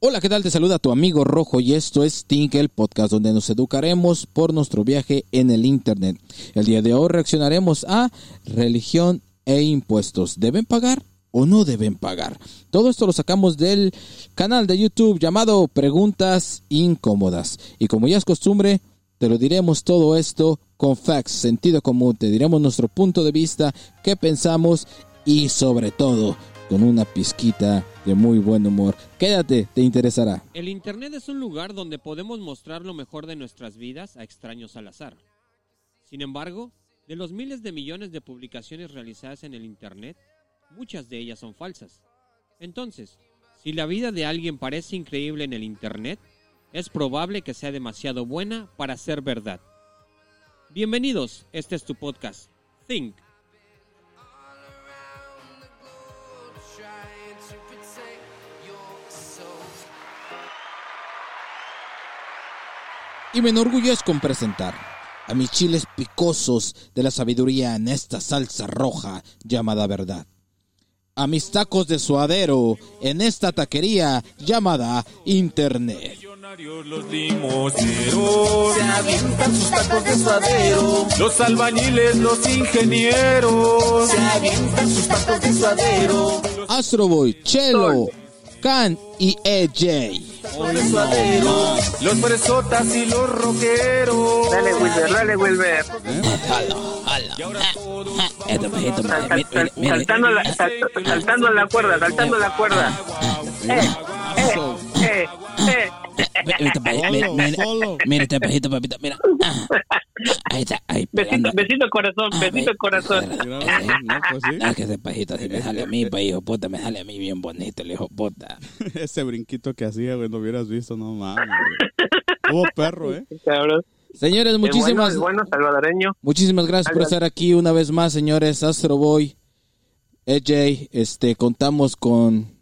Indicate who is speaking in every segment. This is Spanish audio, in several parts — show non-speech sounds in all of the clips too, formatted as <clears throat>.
Speaker 1: Hola, ¿qué tal? Te saluda tu amigo Rojo y esto es Think, el podcast donde nos educaremos por nuestro viaje en el Internet. El día de hoy reaccionaremos a religión e impuestos. ¿Deben pagar o no deben pagar? Todo esto lo sacamos del canal de YouTube llamado Preguntas Incómodas. Y como ya es costumbre, te lo diremos todo esto con facts, sentido común, te diremos nuestro punto de vista, qué pensamos y sobre todo con una pizquita de muy buen humor. Quédate, te interesará.
Speaker 2: El Internet es un lugar donde podemos mostrar lo mejor de nuestras vidas a extraños al azar. Sin embargo, de los miles de millones de publicaciones realizadas en el Internet, muchas de ellas son falsas. Entonces, si la vida de alguien parece increíble en el Internet, es probable que sea demasiado buena para ser verdad. Bienvenidos, este es tu podcast, Think.
Speaker 1: Y me enorgullezco presentar a mis chiles picosos de la sabiduría en esta salsa roja llamada verdad. A mis tacos de suadero en esta taquería llamada Internet.
Speaker 3: Los se avientan sus tacos de suadero. Los albañiles, los ingenieros se avientan sus tacos de suadero.
Speaker 1: Astroboy, Chelo, Can y EJ.
Speaker 3: Los fresotas y los rockeros.
Speaker 4: Dale, Wilber, dale, Wilber. Saltando la, sal- saltando la cuerda, saltando la cuerda. Eh, eh,
Speaker 1: Mira este pejito, papita, mira. Ahí está, ahí
Speaker 4: Besito, besito corazón, besito corazón.
Speaker 1: Ah, que ese pejito así me sale a mí, pa' hijo puta, me sale a mí bien bonito, el hijo puta. <laughs>
Speaker 5: Ese brinquito que hacía, güey, no hubieras visto, no mames. Hubo perro, ¿eh? <laughs>
Speaker 4: Cabrón.
Speaker 1: Señores,
Speaker 4: El
Speaker 1: muchísimas,
Speaker 4: bueno, el bueno salvadoreño.
Speaker 1: muchísimas gracias por estar aquí una vez más, señores. Astro Boy, EJ, este, contamos con,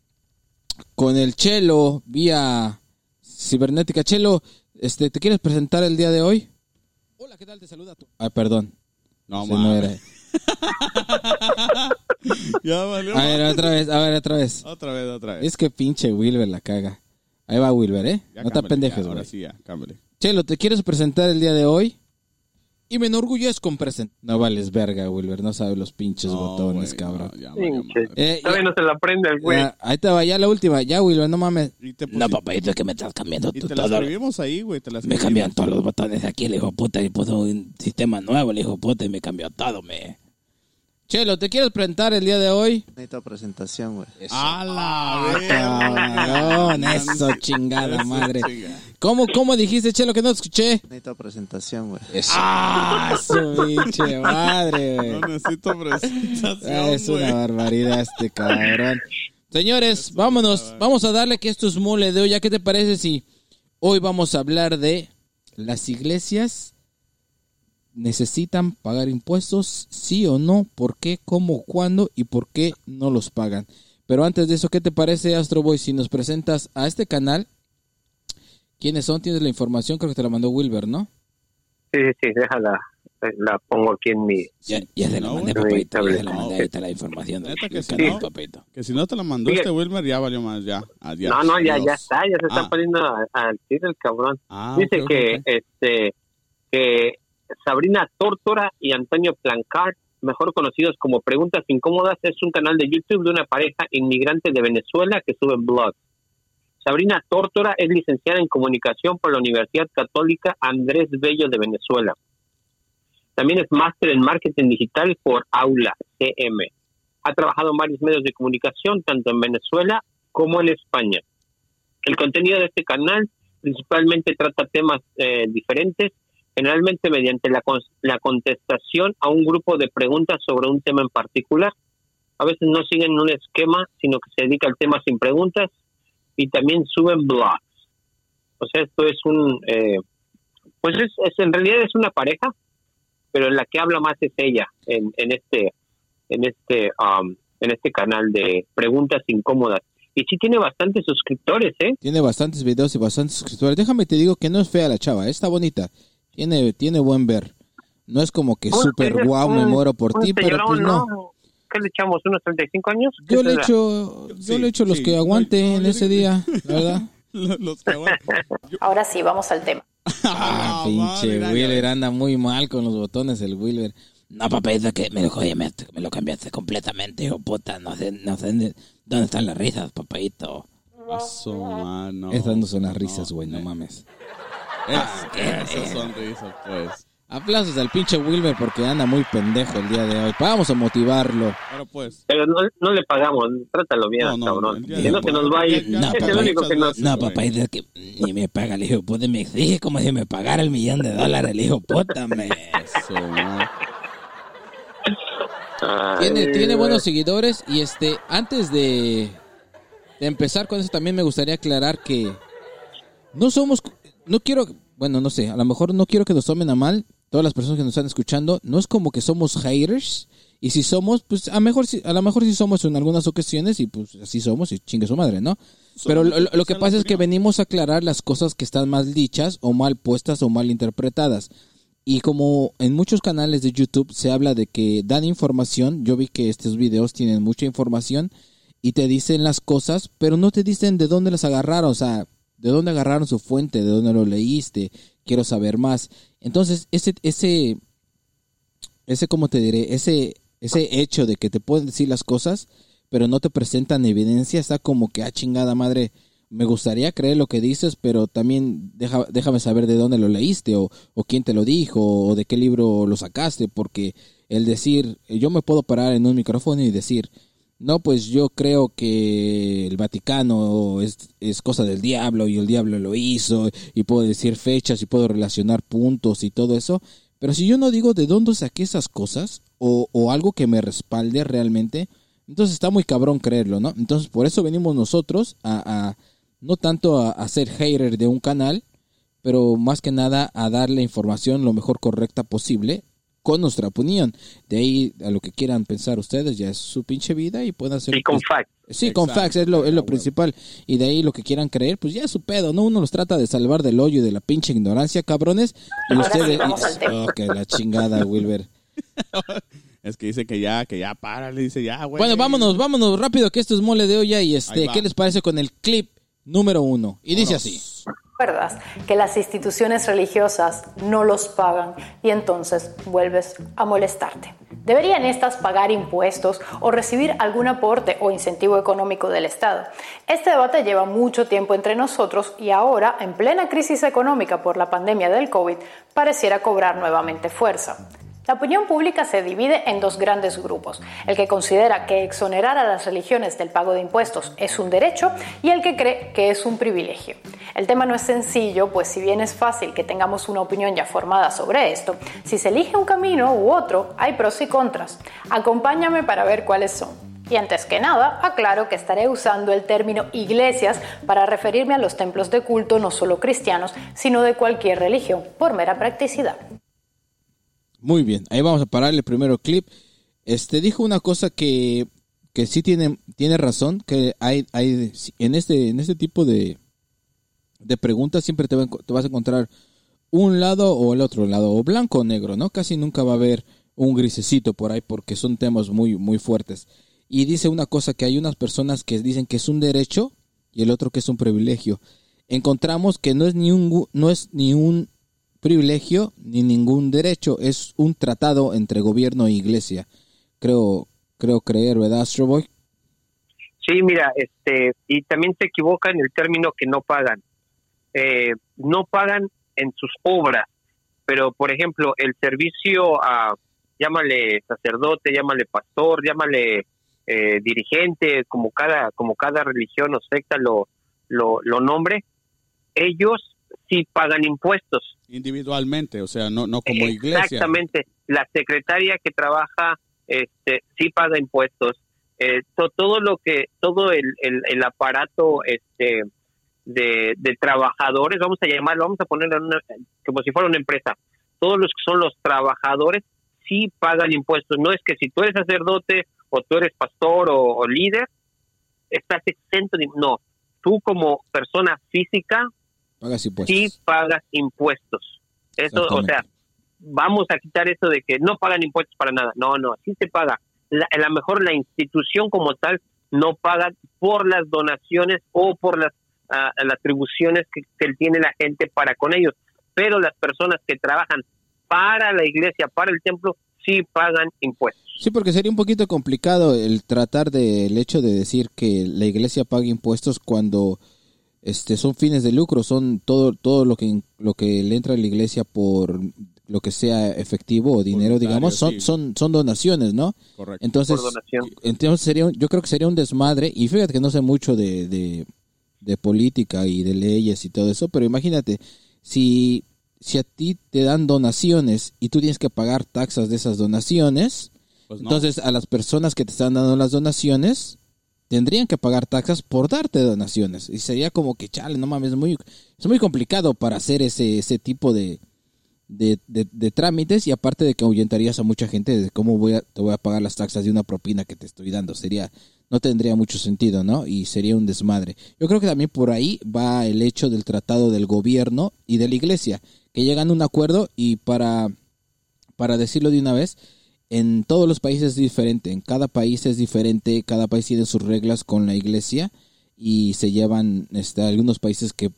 Speaker 1: con el Chelo vía cibernética. Chelo, este, ¿te quieres presentar el día de hoy? Hola, ¿qué tal? Te saluda tu... Ah, perdón.
Speaker 5: No mames.
Speaker 1: era. <laughs>
Speaker 5: Ya valió.
Speaker 1: A ver, otra vez, a ver, otra vez.
Speaker 5: Otra vez, otra vez.
Speaker 1: Es que pinche Wilber la caga. Ahí va Wilber, ¿eh?
Speaker 5: Ya
Speaker 1: no te
Speaker 5: cámbiale,
Speaker 1: pendejes,
Speaker 5: Ahora
Speaker 1: güey.
Speaker 5: sí, ya, cámbiale.
Speaker 1: Chelo, ¿te quieres presentar el día de hoy? Y me enorgullezco en presentar. No vales verga, Wilber. No sabes los pinches
Speaker 5: No,
Speaker 1: botones, cabrón.
Speaker 5: no, ya
Speaker 4: Pinche.
Speaker 1: Eh,
Speaker 4: Todavía
Speaker 1: ya-
Speaker 4: no se la prende el güey.
Speaker 1: ya, ahí te va, ya la última. Ya, Wilber, no mames. No, papayito, es que me estás cambiando
Speaker 5: y
Speaker 1: tú
Speaker 5: te la
Speaker 1: todo.
Speaker 5: escribimos ahí, güey. Te la
Speaker 1: Me
Speaker 5: escribimos.
Speaker 1: cambian todos los botones de aquí, el hijo puta, y puso un sistema nuevo, el hijo puta, y me cambió todo, me. Chelo, ¿te quieres presentar el día de hoy?
Speaker 6: Necesito presentación, güey.
Speaker 5: ¡A la
Speaker 1: eso, chingada
Speaker 5: Eso,
Speaker 1: madre. ¿Cómo, cómo dijiste, Chelo, que no te escuché?
Speaker 6: Necesito presentación, güey.
Speaker 1: ¡Ah, su pinche madre, güey!
Speaker 5: No necesito presentación,
Speaker 1: Ah, Es una barbaridad este cabrón. Señores, vámonos. Vamos a darle que esto es mole de hoy. ¿Ya qué te parece si hoy vamos a hablar de las iglesias necesitan pagar impuestos? Sí o no. ¿Por qué? ¿Cómo? ¿Cuándo? ¿Y por qué no los pagan? Pero antes de eso, ¿qué te parece, Astro Boy, si nos presentas a este canal? ¿Quiénes son? Tienes la información, creo que te la mandó Wilber, ¿no?
Speaker 4: Sí, sí, sí, déjala. eh, La pongo aquí en mi.
Speaker 1: Ya, ya se la mandé, papito. Ya la mandé ahorita la información
Speaker 5: Neta que
Speaker 1: canal,
Speaker 5: ¿no?
Speaker 1: papito.
Speaker 5: Que si no te la mandó este Wilmer, ya valió más, ya. Adiós.
Speaker 4: No, no, ya, ya está, ya se está
Speaker 5: Ah.
Speaker 4: poniendo a- al tiro el cabrón.
Speaker 5: Ah,
Speaker 4: Dice que este que Sabrina Tórtora y Antonio Plancard, mejor conocidos como Preguntas Incómodas, es un canal de YouTube de una pareja inmigrante de Venezuela que sube blogs. Sabrina Tórtora es licenciada en comunicación por la Universidad Católica Andrés Bello de Venezuela. También es máster en marketing digital por Aula CM. Ha trabajado en varios medios de comunicación, tanto en Venezuela como en España. El contenido de este canal principalmente trata temas eh, diferentes, generalmente mediante la, la contestación a un grupo de preguntas sobre un tema en particular. A veces no siguen un esquema, sino que se dedica al tema sin preguntas y también suben blogs. O sea, esto es un, eh, pues es, es- en realidad es una pareja, pero la que habla más es ella en, en este, en este, um, en este canal de preguntas incómodas. Y sí tiene bastantes suscriptores, ¿eh?
Speaker 1: Tiene bastantes videos y bastantes suscriptores. Déjame te digo que no es fea la chava, está bonita. Tiene, tiene buen ver. No es como que súper guau, me
Speaker 4: un-
Speaker 1: muero por ti, pero pues no.
Speaker 4: ¿Qué le echamos? ¿Unos 35 años?
Speaker 1: Yo
Speaker 4: ¿Qué
Speaker 1: le echo, yo
Speaker 5: Sí,
Speaker 1: le echo los
Speaker 5: sí.
Speaker 1: que aguante
Speaker 5: No,
Speaker 1: en ese día, <laughs> la ¿verdad?
Speaker 5: Los. Yo- <laughs>
Speaker 7: Ahora sí, vamos al tema. <laughs>
Speaker 1: Ah,
Speaker 5: Ah,
Speaker 1: pinche
Speaker 5: madre,
Speaker 1: Wilber
Speaker 5: ya.
Speaker 1: anda muy mal con los botones, el Wilber. No, papayita, que me lo, jodiste, me lo cambiaste completamente, hijo puta. No sé, no sé dónde están las risas, papayito.
Speaker 5: Su mano.
Speaker 1: Estas no son las risas,
Speaker 5: No,
Speaker 1: güey, no
Speaker 5: eh.
Speaker 1: mames. <laughs>
Speaker 5: Es- esas son risas, pues.
Speaker 1: Aplausos al pinche Wilber porque anda muy pendejo el día de hoy. Vamos a motivarlo.
Speaker 5: Pero pues.
Speaker 4: Pero no, no le pagamos, trátalo bien,
Speaker 5: No, no,
Speaker 4: cabrón.
Speaker 5: no,
Speaker 4: que no se nos vaya.
Speaker 5: ya-
Speaker 1: No,
Speaker 4: es el
Speaker 1: papá,
Speaker 4: único que nos...
Speaker 5: muchas
Speaker 1: No,
Speaker 5: güey.
Speaker 1: papayita, que ni me paga el hijo puta. Me exige como si me pagara el millón de dólares el hijo puta, me.
Speaker 5: Su madre.
Speaker 1: Tiene,
Speaker 4: Ay,
Speaker 1: tiene buenos seguidores y este, antes de, de empezar con eso también me gustaría aclarar que no somos, no quiero, bueno, no sé, a lo mejor no quiero que nos tomen a mal todas las personas que nos están escuchando, no es como que somos haters y si somos, pues a lo mejor, sí- a lo mejor sí somos en algunas ocasiones y pues así somos y chingue su madre, ¿no? Pero lo, lo- lo que pasa es que venimos a aclarar las cosas que están mal dichas o mal puestas o mal interpretadas. Y como en muchos canales de YouTube se habla de que dan información, yo vi que estos videos tienen mucha información y te dicen las cosas, pero no te dicen de dónde las agarraron, o sea, de dónde agarraron su fuente, de dónde lo leíste, quiero saber más. Entonces, ese, ese, ese, ¿cómo te diré? Ese, ese hecho de que te pueden decir las cosas, pero no te presentan evidencia, está como que, ah, chingada madre, me gustaría creer lo que dices, pero también deja- déjame saber de dónde lo leíste o, o quién te lo dijo o de qué libro lo sacaste, porque el decir, yo me puedo parar en un micrófono y decir, no, pues yo creo que el Vaticano es, cosa del diablo y el diablo lo hizo y puedo decir fechas y puedo relacionar puntos y todo eso, pero si yo no digo de dónde saqué esas cosas o, o algo que me respalde realmente, entonces está muy cabrón creerlo, ¿no? Entonces por eso venimos nosotros a, a no tanto a, a ser hater de un canal, pero más que nada a darle información lo mejor correcta posible con nuestra opinión. De ahí a lo que quieran pensar ustedes ya es su pinche vida y pueden hacer...
Speaker 4: Y con facts.
Speaker 1: Sí, con facts es lo, es lo principal. Y de ahí lo que quieran creer, pues ya es su pedo, ¿no? Uno los trata de salvar del hoyo y de la pinche ignorancia, cabrones. Y
Speaker 7: Ahora sí,
Speaker 1: ustedes... Oh, que la chingada, Wilber. <laughs>
Speaker 5: Es que dice que ya, que ya para, le dice ya, güey.
Speaker 1: Bueno, vámonos, vámonos rápido, que esto es mole de olla. Y este. ¿qué les parece con el clip número uno? Y dice así.
Speaker 7: Recuerdas que las instituciones religiosas no los pagan y entonces vuelves a molestarte. ¿Deberían estas pagar impuestos o recibir algún aporte o incentivo económico del Estado? Este debate lleva mucho tiempo entre nosotros y ahora, en plena crisis económica por la pandemia del COVID, pareciera cobrar nuevamente fuerza. La opinión pública se divide en dos grandes grupos, el que considera que exonerar a las religiones del pago de impuestos es un derecho y el que cree que es un privilegio. El tema no es sencillo, pues si bien es fácil que tengamos una opinión ya formada sobre esto, si se elige un camino u otro, hay pros y contras. Acompáñame para ver cuáles son. Y antes que nada, aclaro que estaré usando el término iglesias para referirme a los templos de culto no solo cristianos, sino de cualquier religión, por mera practicidad.
Speaker 1: Muy bien, ahí vamos a parar el primero clip. Este dijo una cosa que, que sí tiene, tiene razón, que hay, hay en este, en este tipo de, de preguntas siempre te, va te vas a encontrar un lado o el otro lado, o blanco o negro, ¿no? Casi nunca va a haber un grisecito por ahí porque son temas muy, muy fuertes. Y dice una cosa que hay unas personas que dicen que es un derecho y el otro que es un privilegio. Encontramos que no es ni un, no es ni un privilegio ni ningún derecho, es un tratado entre gobierno e iglesia. Creo, creo creer, ¿verdad, Astroboy?
Speaker 4: Sí, mira, este, y también se equivoca en el término que no pagan. Eh, no pagan en sus obras, pero por ejemplo, el servicio a, llámale sacerdote, llámale pastor, llámale eh, dirigente, como cada, como cada religión o secta lo, lo, lo nombre, ellos sí pagan impuestos.
Speaker 5: Individualmente, o sea, no, no como iglesia.
Speaker 4: Exactamente. La secretaria que trabaja este, sí paga impuestos. Eh, to- todo lo que, todo el, el, el aparato este, de, de trabajadores, vamos a llamarlo, vamos a ponerlo en una- como si fuera una empresa. Todos los que son los trabajadores sí pagan impuestos. No es que si tú eres sacerdote o tú eres pastor o, o líder, estás exento de... No, tú como persona física
Speaker 1: Pagas impuestos.
Speaker 4: sí pagas impuestos. Eso, o sea, vamos a quitar eso de que no pagan impuestos para nada. No, no, sí se paga. La- a lo mejor la institución como tal no paga por las donaciones o por las ah, las atribuciones que, que tiene la gente para con ellos. Pero las personas que trabajan para la iglesia, para el templo, sí pagan impuestos.
Speaker 1: Sí, porque sería un poquito complicado el tratar del hecho de decir que la iglesia paga impuestos cuando este son fines de lucro, son todo todo lo que lo que le entra a la iglesia por lo que sea efectivo o dinero, digamos, son
Speaker 5: sí.
Speaker 1: son son donaciones, ¿no?
Speaker 5: Correcto.
Speaker 1: Entonces,
Speaker 4: Por donación.
Speaker 1: entonces sería, un- yo creo que sería un desmadre y fíjate que no sé mucho de, de, de política y de leyes y todo eso, pero imagínate si si a ti te dan donaciones y tú tienes que pagar taxas de esas donaciones,
Speaker 5: Pues no.
Speaker 1: entonces a las personas que te están dando las donaciones tendrían que pagar taxas por darte donaciones y sería como que chale, no mames, es muy es muy complicado para hacer ese ese tipo de de, de- trámites y aparte de que ahuyentarías a mucha gente de cómo voy a, te voy a pagar las taxas de una propina que te estoy dando. Sería, no tendría mucho sentido, ¿no? Y sería un desmadre. Yo creo que también por ahí va el hecho del tratado del gobierno y de la iglesia, que llegan a un acuerdo y para, para decirlo de una vez, en todos los países es diferente, en cada país es diferente, cada país tiene sus reglas con la iglesia y se llevan este, algunos países que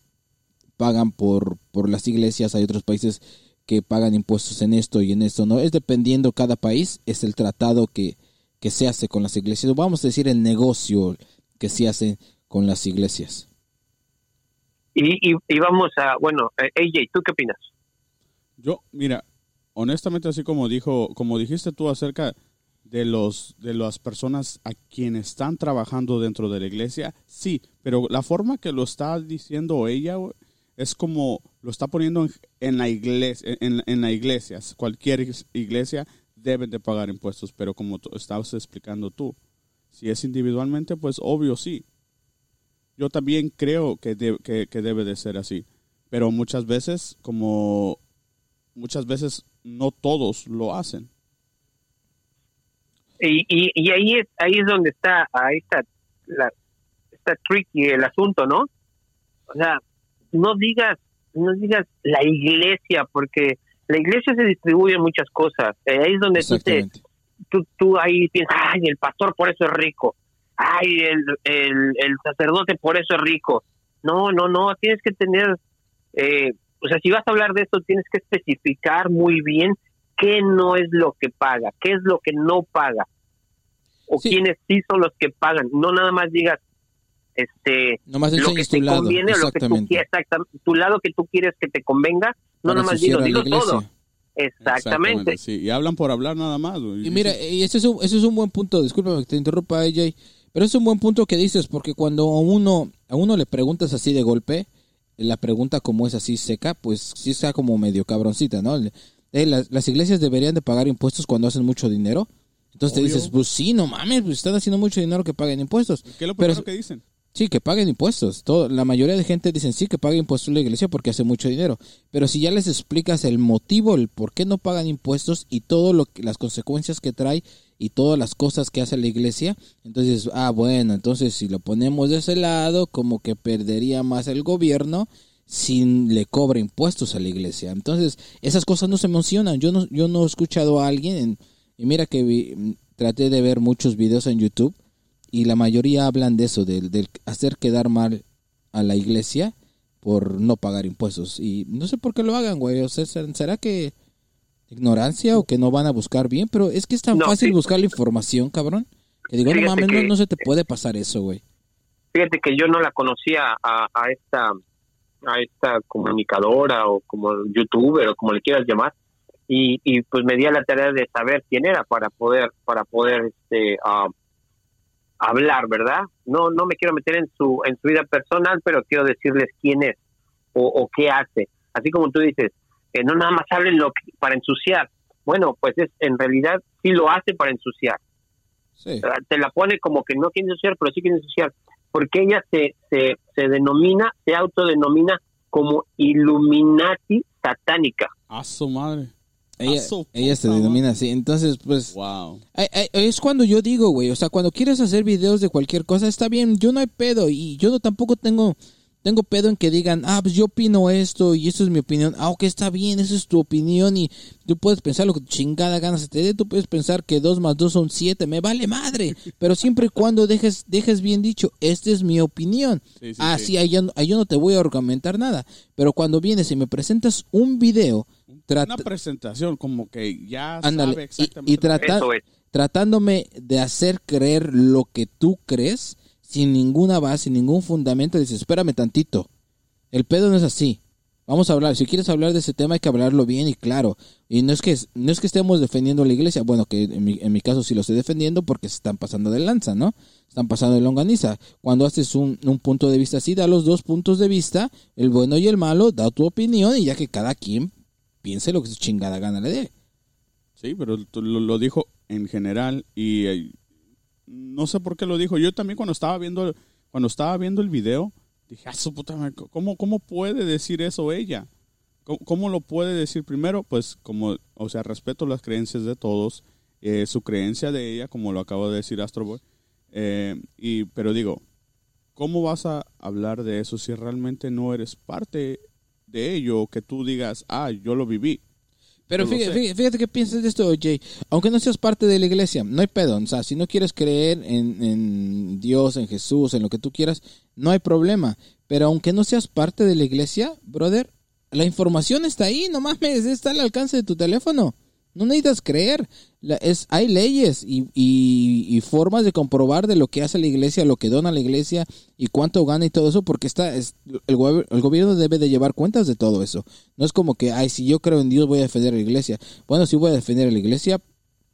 Speaker 1: pagan por, por las iglesias, hay otros países que pagan impuestos en esto y en esto, ¿no? Es dependiendo cada país, es el tratado que, que se hace con las iglesias, vamos a decir el negocio que se hace con las iglesias.
Speaker 4: Y, y, y vamos a, bueno, eh, AJ, ¿tú qué opinas?
Speaker 5: Yo, mira, honestamente, así como dijo, como dijiste tú acerca de los de las personas a quienes están trabajando dentro de la iglesia, sí, pero la forma que lo está diciendo ella es como lo está poniendo en, la iglesia, en, en la iglesia. Cualquier iglesia deben de pagar impuestos, pero como estabas explicando tú, si es individualmente, pues obvio sí. Yo también creo que, que, que debe de ser así, pero muchas veces, como muchas veces no todos lo hacen.
Speaker 4: Y, y, y ahí es ahí es donde está ahí está la está tricky el asunto no o sea no digas no digas la iglesia porque la iglesia se distribuye muchas cosas. Eh, ahí es donde tú te tú, tú ahí piensas ay el pastor por eso es rico. Ay el, el, el sacerdote por eso es rico no no no tienes que tener eh, o sea si vas a hablar de esto tienes que especificar muy bien qué no es lo que paga, qué es lo que no paga, o
Speaker 1: Sí.
Speaker 4: quiénes sí son los que pagan. No nada más digas este
Speaker 1: Nomás
Speaker 4: lo que
Speaker 1: enseñes
Speaker 4: te
Speaker 1: tu lado.
Speaker 4: conviene o lo que tú
Speaker 1: Exactamente.
Speaker 4: quieres, exactamente, tu lado que tú quieres que te convenga, no
Speaker 1: Para
Speaker 4: nada más dilo
Speaker 1: iglesia.
Speaker 4: todo. Exactamente.
Speaker 5: Sí, y hablan por hablar nada más. güey.
Speaker 1: Y mira, y ese es, un, ese es un buen punto, discúlpame que te interrumpa, AJ, pero es un buen punto que dices, porque cuando a uno, a uno le preguntas así de golpe, la pregunta como es así seca, pues sí está como medio cabroncita, ¿no? Eh, las, las iglesias deberían de pagar impuestos cuando hacen mucho dinero. Entonces te dices, pues sí, no mames, pues están haciendo mucho dinero que paguen impuestos.
Speaker 5: ¿Qué es lo
Speaker 1: Pero
Speaker 5: primero que dicen?
Speaker 1: Sí, que paguen impuestos. La mayoría de gente dicen sí que paguen impuestos la iglesia porque hace mucho dinero. Pero si ya les explicas el motivo, el por qué no pagan impuestos y que, las consecuencias que trae y todas las cosas que hace la iglesia, entonces, ah, bueno, entonces si lo ponemos de ese lado, como que perdería más el gobierno si le cobra impuestos a la iglesia. Entonces, esas cosas no se mencionan. Yo no, yo no he escuchado a alguien, en- y mira que vi- traté de ver muchos videos en YouTube y la mayoría hablan de eso, del, del hacer quedar mal a la iglesia por no pagar impuestos. Y no sé por qué lo hagan, güey. O sea, ¿ser- ¿será que ignorancia o que no van a buscar bien? Pero es que es tan
Speaker 4: No,
Speaker 1: fácil
Speaker 4: sí.
Speaker 1: buscar la información, cabrón. Que digo, no mames, no,
Speaker 4: que-
Speaker 1: no se te puede pasar eso, güey.
Speaker 4: Fíjate que yo no la conocía a, a esta a esta comunicadora o como youtuber o como le quieras llamar y, y pues me di a la tarea de saber quién era para poder para poder este ah, hablar verdad no no me quiero meter en su en su vida personal pero quiero decirles quién es o, o qué hace así como tú dices que no nada más hablen lo que- para ensuciar bueno pues es en realidad sí lo hace para ensuciar
Speaker 1: Sí.
Speaker 4: te la pone como que no quiere ensuciar, pero sí quiere ensuciar, porque ella se, se, se denomina, se autodenomina como Illuminati satánica.
Speaker 5: A su madre.
Speaker 1: Ella, ella se denomina así. Entonces, pues,
Speaker 5: Wow.
Speaker 1: Ay, ay, Es cuando yo digo, güey, o sea, cuando quieres hacer videos de cualquier cosa, está bien, yo no hay pedo y yo no tampoco tengo tengo pedo en que digan, ah, pues yo opino esto y eso es mi opinión. Ah, ok, está bien, esa es tu opinión y tú puedes pensar lo que tu chingada gana se te dé. Tú puedes pensar que dos más dos son siete, me vale madre. Pero siempre y cuando dejes, dejes bien dicho, esta es mi opinión.
Speaker 5: Sí, sí,
Speaker 1: ah,
Speaker 5: sí.
Speaker 1: sí, ahí, ya no- ahí yo no te voy a argumentar nada. Pero cuando vienes y me presentas un video, trata-
Speaker 5: Una presentación como que ya
Speaker 1: Ándale,
Speaker 5: sabe
Speaker 1: y-
Speaker 5: exactamente.
Speaker 1: y trata-
Speaker 4: Eso es.
Speaker 1: tratándome de hacer creer lo que tú crees sin ninguna base, sin ningún fundamento, dices, espérame tantito. El pedo no es así. Vamos a hablar, si quieres hablar de ese tema hay que hablarlo bien y claro. Y no es que no es que estemos defendiendo a la iglesia, bueno, que en mi, en mi caso sí lo estoy defendiendo porque se están pasando de lanza, ¿no? Están pasando de longaniza. Cuando haces un, un punto de vista así, da los dos puntos de vista, el bueno y el malo, da tu opinión y ya que cada quien piense lo que su chingada gana le dé.
Speaker 5: Sí, pero lo dijo en general y eh, no sé por qué lo dijo. Yo también cuando estaba viendo cuando estaba viendo el video dije, "Ah, su puta madre, ¿cómo, cómo puede decir eso ella? ¿Cómo, cómo lo puede decir primero? Pues como, o sea, respeto las creencias de todos, eh, su creencia de ella, como lo acabo de decir Astroboy, eh, y pero digo, ¿cómo vas a hablar de eso si realmente no eres parte de ello? Que tú digas, ah, yo lo viví.
Speaker 1: Pero fíjate, fíjate, qué piensas de esto, Jay. Aunque no seas parte de la iglesia, no hay pedo. O sea, si no quieres creer en, en Dios, en Jesús, en lo que tú quieras, no hay problema. Pero aunque no seas parte de la iglesia, brother, la información está ahí, no mames, está al alcance de tu teléfono. No necesitas creer. La- es, hay leyes y, y- y formas de comprobar de lo que hace la iglesia, lo que dona la iglesia y cuánto gana y todo eso, porque está, es, el, el gobierno debe de llevar cuentas de todo eso. No es como que, ay, si yo creo en Dios voy a defender a la iglesia. Bueno, sí voy a defender a la iglesia,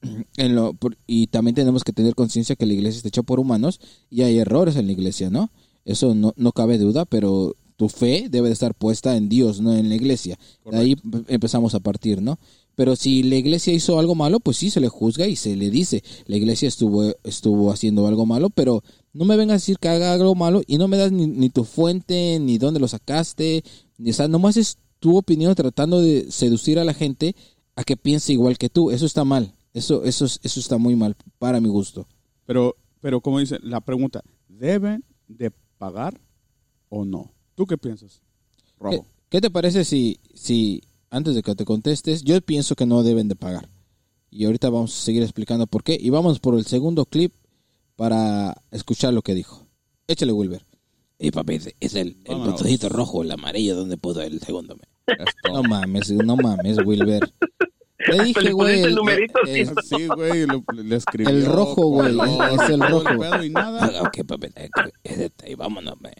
Speaker 1: <clears throat> en lo, y también tenemos que tener conciencia que la iglesia está hecha por humanos y hay errores en la iglesia, ¿no? Eso no, no cabe duda, pero tu fe debe de estar puesta en Dios, no en la iglesia. De ahí em- empezamos a partir, ¿no? Pero si la iglesia hizo algo malo, pues sí se le juzga y se le dice, la iglesia estuvo, estuvo haciendo algo malo, pero no me vengas a decir que haga algo malo y no me das ni, ni tu fuente, ni dónde lo sacaste, ni, o sea, nomás es tu opinión tratando de seducir a la gente a que piense igual que tú. Eso está mal. Eso, eso, es- eso está muy mal, para mi gusto.
Speaker 5: Pero, pero como dice la pregunta, ¿deben de pagar o no? ¿Tú qué piensas,
Speaker 1: ¿Qué,
Speaker 5: Rojo?
Speaker 1: qué te parece si, si, antes de que te contestes, yo pienso que no deben de pagar? Y ahorita vamos a seguir explicando por qué. Y vamos por el segundo clip para escuchar lo que dijo. Échale, Wilber. Y papi, es- es el, el botoncito rojo, el amarillo, donde puso el segundo. No mames, no mames, Wilber. Te
Speaker 4: le
Speaker 1: dije, güey.
Speaker 4: el
Speaker 1: el-
Speaker 4: numerito,
Speaker 1: el-
Speaker 4: sí.
Speaker 5: Sí, güey, lo- le escribió.
Speaker 1: El rojo, güey, es el rojo.
Speaker 5: pedo y nada.
Speaker 1: Ah, ok, papi, eh, eh, eh, vámonos, man.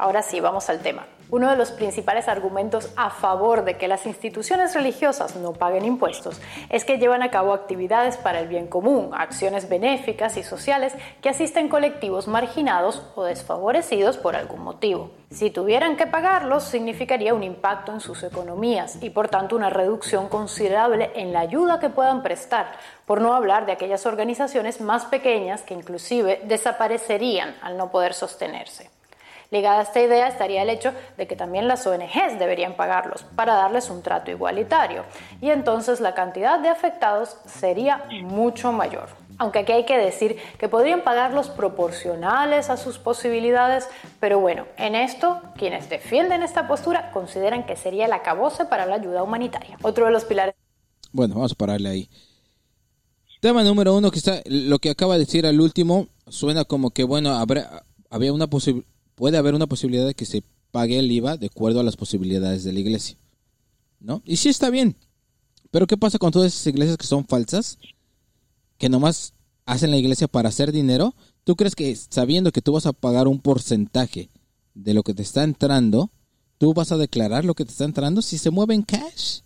Speaker 7: Ahora sí, vamos al tema. Uno de los principales argumentos a favor de que las instituciones religiosas no paguen impuestos es que llevan a cabo actividades para el bien común, acciones benéficas y sociales que asisten colectivos marginados o desfavorecidos por algún motivo. Si tuvieran que pagarlos, significaría un impacto en sus economías y por tanto una reducción considerable en la ayuda que puedan prestar, por no hablar de aquellas organizaciones más pequeñas que inclusive desaparecerían al no poder sostenerse. Ligada a esta idea estaría el hecho de que también las ONGs deberían pagarlos para darles un trato igualitario y entonces la cantidad de afectados sería mucho mayor. Aunque aquí hay que decir que podrían pagarlos proporcionales a sus posibilidades, pero bueno, en esto quienes defienden esta postura consideran que sería el acabose para la ayuda humanitaria. Otro de los pilares
Speaker 1: Bueno, vamos a pararle ahí. Tema número uno, que está, lo que acaba de decir al último, suena como que, bueno, habrá, había una posi- puede haber una posibilidad de que se pague el IVA de acuerdo a las posibilidades de la iglesia. ¿No? Y sí está bien. Pero ¿qué pasa con todas esas iglesias que son falsas? Que nomás hacen la iglesia para hacer dinero. ¿Tú crees que sabiendo que tú vas a pagar un porcentaje de lo que te está entrando, tú vas a declarar lo que te está entrando si se mueve en cash?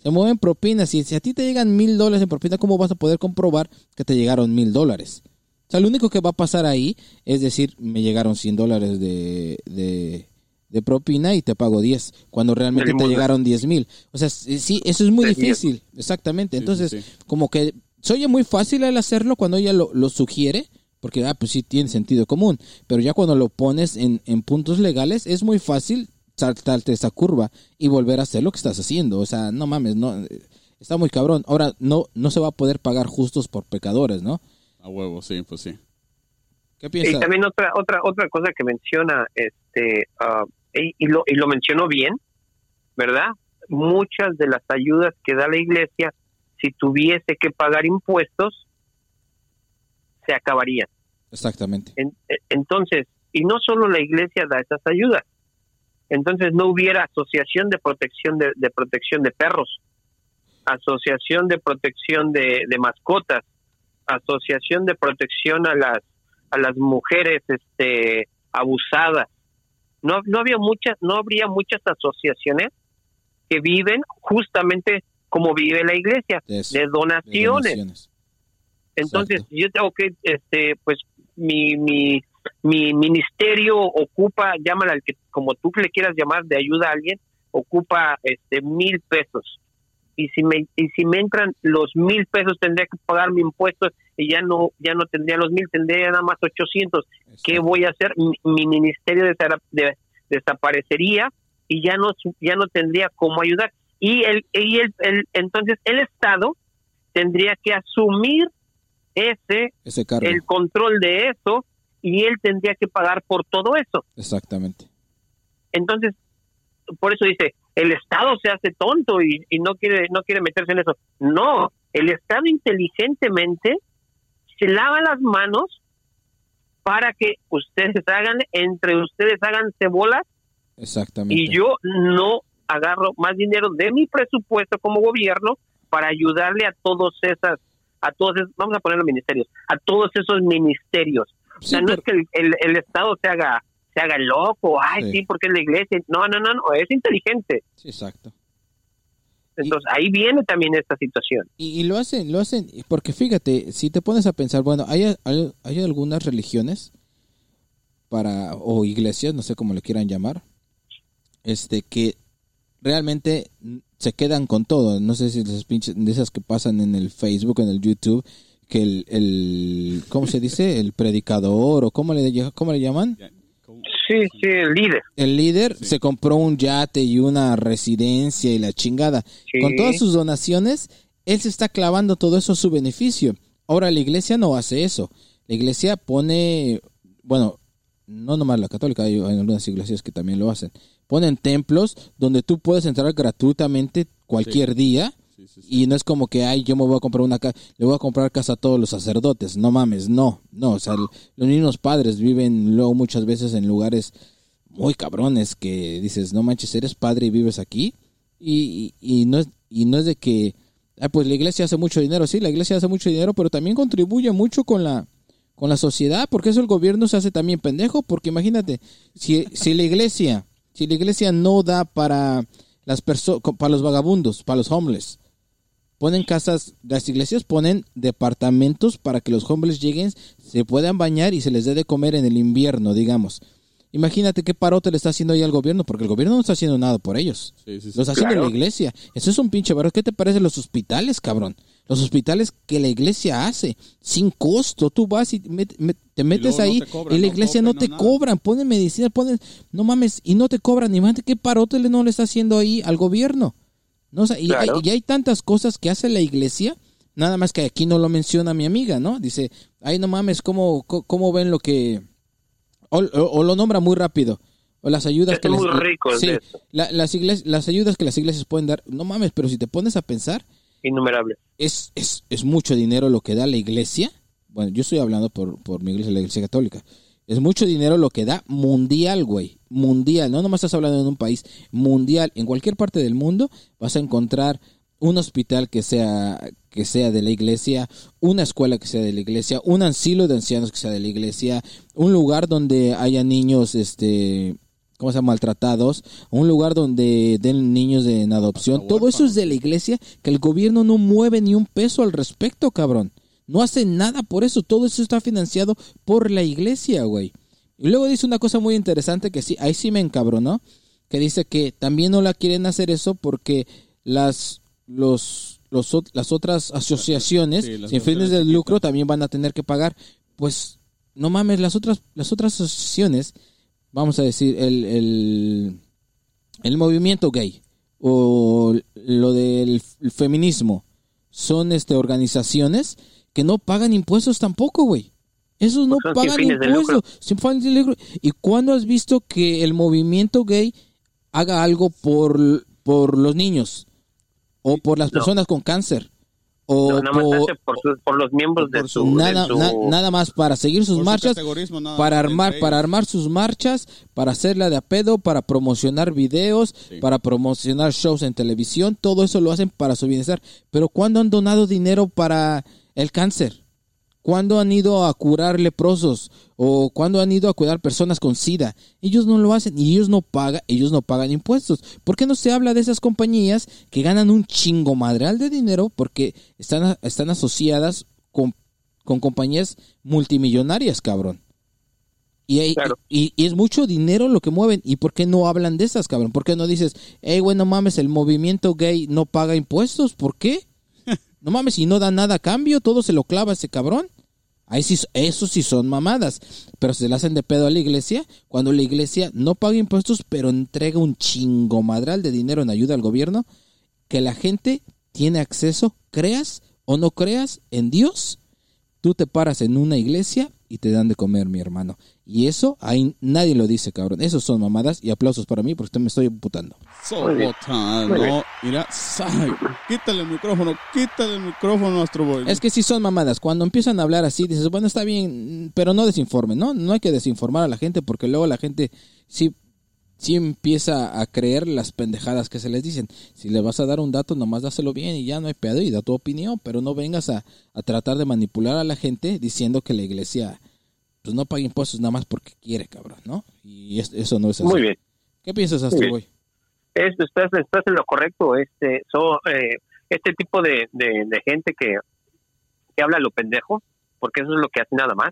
Speaker 1: Se mueven propinas. Y si a ti te llegan mil dólares en propina, ¿cómo vas a poder comprobar que te llegaron mil dólares? O sea, lo único que va a pasar ahí es decir, me llegaron 100 dólares de, de, de propina y te pago 10, cuando realmente te llegaron 10 mil. O sea, sí, eso es muy
Speaker 4: De
Speaker 1: difícil. Exactamente.
Speaker 5: Sí,
Speaker 1: Entonces,
Speaker 5: sí, sí.
Speaker 1: como que se oye muy fácil el hacerlo cuando ella lo, lo sugiere, porque, ah, pues sí tiene sentido común. Pero ya cuando lo pones en, en puntos legales, es muy fácil saltarte esa curva y volver a hacer lo que estás haciendo. O sea, no mames, no, eh, está muy cabrón. Ahora, no, no se va a poder pagar justos por pecadores, ¿no?
Speaker 5: A huevo, sí, pues sí.
Speaker 1: ¿Qué
Speaker 4: Y
Speaker 1: piensas?
Speaker 4: también otra otra otra cosa que menciona este ah, y, y lo, y lo mencionó bien, ¿verdad? Muchas de las ayudas que da la iglesia, si tuviese que pagar impuestos, se acabarían.
Speaker 1: Exactamente.
Speaker 4: En- eh, entonces, y no solo la iglesia da esas ayudas, entonces no hubiera asociación de protección de, de protección de perros, asociación de protección de, de mascotas, asociación de protección a las a las mujeres este abusadas. No no había muchas no habría muchas asociaciones que viven justamente como vive la iglesia,
Speaker 1: De eso,
Speaker 4: de
Speaker 1: de
Speaker 4: donaciones.
Speaker 1: donaciones.
Speaker 4: Entonces,
Speaker 1: Exacto.
Speaker 4: yo tengo que, este, pues, mi, mi, mi ministerio ocupa, llámala al que, como tú le quieras llamar, de ayuda a alguien, ocupa, este, mil pesos. Y si me, y si me entran los mil pesos, tendría que pagar mi impuesto y ya no, ya no tendría los mil, tendría nada más 800. ¿Qué voy a hacer? Mi, mi ministerio de- desaparecería y ya no, ya no tendría cómo ayudar. Y el, y el, el- entonces el Estado tendría que asumir ese
Speaker 1: Ese cargo.
Speaker 4: el control de eso y él tendría que pagar por todo eso.
Speaker 1: Exactamente.
Speaker 4: Entonces, por eso dice, el Estado se hace tonto y, y no quiere no quiere meterse en eso. No, el Estado inteligentemente se lava las manos para que ustedes hagan, entre ustedes hagan cebolas
Speaker 1: Exactamente.
Speaker 4: y yo no agarro más dinero de mi presupuesto como gobierno para ayudarle a todos esas a todos esos, vamos a poner los ministerios a todos esos ministerios o sea no
Speaker 1: pero-
Speaker 4: es que el, el- el estado se haga se haga loco ay
Speaker 1: Sí.
Speaker 4: sí. porque es la iglesia no no no no es inteligente
Speaker 1: Sí, exacto.
Speaker 4: entonces ahí viene también esta situación
Speaker 1: Y, y lo hacen, lo hacen, porque fíjate, si te pones a pensar, bueno, hay, hay, hay algunas religiones para, o iglesias, no sé cómo le quieran llamar, este, que realmente se quedan con todo. No sé si esas pinches, de esas que pasan en el Facebook, en el YouTube, que el, el ¿cómo se dice? El predicador, o cómo le, cómo le llaman?
Speaker 4: Sí sí el líder
Speaker 1: El líder se compró un yate y una residencia y la chingada.
Speaker 4: Sí.
Speaker 1: Con todas sus donaciones, él se está clavando todo eso a su beneficio. Ahora la iglesia no hace eso. La iglesia pone, bueno, no nomás la católica, hay hay algunas iglesias que también lo hacen. Ponen templos donde tú puedes entrar gratuitamente cualquier día. Y no es como que, ay, yo me voy a comprar una casa, le voy a comprar casa a todos los sacerdotes. No mames, no, no. O sea, los mismos padres viven luego muchas veces en lugares muy cabrones que dices, no manches, eres padre y vives aquí. Y, y, y no, es, y no es de que, ah, pues la iglesia hace mucho dinero. Sí, la iglesia hace mucho dinero, pero también contribuye mucho con la, con la sociedad, porque eso el gobierno se hace también pendejo, porque imagínate, si, si la iglesia, si la iglesia no da para las personas, para los vagabundos, para los homeless, ponen casas, las iglesias ponen departamentos para que los homeless lleguen, se puedan bañar y se les dé de comer en el invierno, digamos. Imagínate qué parote le está haciendo ahí al gobierno, porque el gobierno no está haciendo nada por ellos.
Speaker 5: Sí, sí, sí.
Speaker 1: Lo está haciendo
Speaker 4: Claro.
Speaker 1: la iglesia. Eso es un pinche barro. ¿Qué te parece los hospitales, cabrón? Los hospitales que la iglesia hace, sin costo. Tú vas y met- met- te metes
Speaker 5: no
Speaker 1: ahí
Speaker 5: te cobran,
Speaker 1: y la iglesia no te
Speaker 5: no
Speaker 1: cobran. Ponen medicina, ponen... No mames, y no te cobran. Imagínate qué parote le no le está haciendo ahí al gobierno. No, o sea, y,
Speaker 4: Claro.
Speaker 1: hay, y hay tantas cosas que hace la iglesia, nada más que aquí no lo menciona mi amiga, ¿no? Dice, ay, no mames, ¿cómo, cómo, ven lo que... O, o- o lo nombra muy rápido. O las ayudas
Speaker 4: Están
Speaker 1: que
Speaker 4: muy
Speaker 1: les-
Speaker 4: ricos
Speaker 1: sí, la- las, igles- las ayudas que las iglesias pueden dar, no mames, pero si te pones a pensar,
Speaker 4: innumerable
Speaker 1: es, es, es mucho dinero lo que da la iglesia. Bueno, yo estoy hablando por, por mi iglesia, la iglesia católica. Es mucho dinero lo que da mundial, güey. Mundial. No nomás estás hablando en un país. Mundial. En cualquier parte del mundo vas a encontrar un hospital que sea, que sea de la iglesia, una escuela que sea de la iglesia, un asilo de ancianos que sea de la iglesia, un lugar donde haya niños, este, ¿cómo se llama? Maltratados, un lugar donde den niños de, en adopción. Todo eso es de la iglesia que el gobierno no mueve ni un peso al respecto, cabrón. No hace nada por eso. Todo eso está financiado por la iglesia, güey. Y luego dice una cosa muy interesante que sí, ahí sí me encabronó, que dice que también no la quieren hacer eso porque las los, los las otras asociaciones
Speaker 5: Sí, las
Speaker 1: sin fines de lucro también van a tener que pagar. Pues no mames, las otras las otras asociaciones, vamos a decir el el, el movimiento gay o lo del feminismo son este organizaciones que no pagan impuestos tampoco, güey. Esos no
Speaker 4: Pues
Speaker 1: pagan impuestos. sin fines de lucro. ¿Y cuándo has visto que el movimiento gay haga algo por, por los niños? O por las
Speaker 4: No.
Speaker 1: personas con cáncer. O
Speaker 4: No, nada más
Speaker 1: por,
Speaker 4: hace por, su- por los miembros de
Speaker 5: por
Speaker 4: su,
Speaker 5: su-
Speaker 1: nada,
Speaker 4: de su-
Speaker 1: na- nada más para seguir sus
Speaker 5: su
Speaker 1: marchas, para armar, para armar sus marchas, para hacerla de a pedo, para promocionar videos, para promocionar shows en televisión, todo eso lo hacen para su bienestar. Pero ¿cuándo han donado dinero para el cáncer? ¿Cuándo han ido a curar leprosos? ¿O cuándo han ido a cuidar personas con sida? Ellos no lo hacen y ellos no pagan, ellos no pagan impuestos. ¿Por qué no se habla de esas compañías que ganan un chingo madreal de dinero porque están, están asociadas con, con compañías multimillonarias, cabrón? Y, hay-
Speaker 4: Claro.
Speaker 1: y, y es mucho dinero lo que mueven. ¿Y por qué no hablan de esas, cabrón? ¿Por qué no dices, hey, güey, no mames, el movimiento gay no paga impuestos? ¿Por qué? No mames, y no da nada a cambio, todo se lo clava ese cabrón. Ahí sí, eso sí son mamadas. Pero se le hacen de pedo a la iglesia cuando la iglesia no paga impuestos, pero entrega un chingo madral de dinero en ayuda al gobierno. Que la gente tiene acceso, creas o no creas en Dios. Tú te paras en una iglesia y te dan de comer, mi hermano. Y eso ahí nadie lo dice, cabrón. Esos son mamadas y aplausos para mí porque me estoy imputando.
Speaker 4: Muy bien.
Speaker 5: Sobota,
Speaker 4: Muy bien.
Speaker 5: no, mira, sai, quítale el micrófono, quítale el micrófono a nuestro boy.
Speaker 1: Es que sí son mamadas. Cuando empiezan a hablar así, dices, bueno, está bien, pero no desinformen, ¿no? No hay que desinformar a la gente porque luego la gente sí, sí empieza a creer las pendejadas que se les dicen. Si le vas a dar un dato, nomás dáselo bien y ya no hay pedo y da tu opinión, pero no vengas a, a tratar de manipular a la gente diciendo que la iglesia pues no paga impuestos nada más porque quiere, cabrón, ¿no? Y es- eso no es así.
Speaker 4: Muy bien.
Speaker 1: ¿Qué piensas,
Speaker 4: bien.
Speaker 1: Boy?
Speaker 4: Es- estás, estás en lo correcto. Este, so, eh, este tipo de, de, de gente que, que habla lo pendejo, porque eso es lo que hace nada más,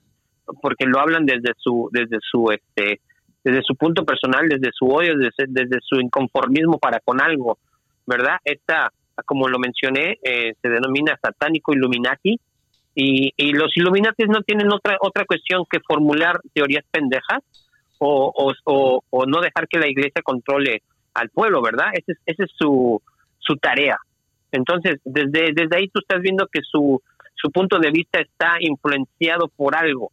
Speaker 4: porque lo hablan desde su, desde su, este, desde su punto personal, desde su odio, desde, desde su inconformismo para con algo, ¿verdad? Esta, como lo mencioné, eh, se denomina satánico Illuminati, y, y los Illuminatis no tienen otra otra cuestión que formular teorías pendejas o, o, o, no dejar que la iglesia controle al pueblo, ¿verdad? Esa es, ese es su, su tarea. Entonces, desde, desde ahí tú estás viendo que su, su punto de vista está influenciado por algo,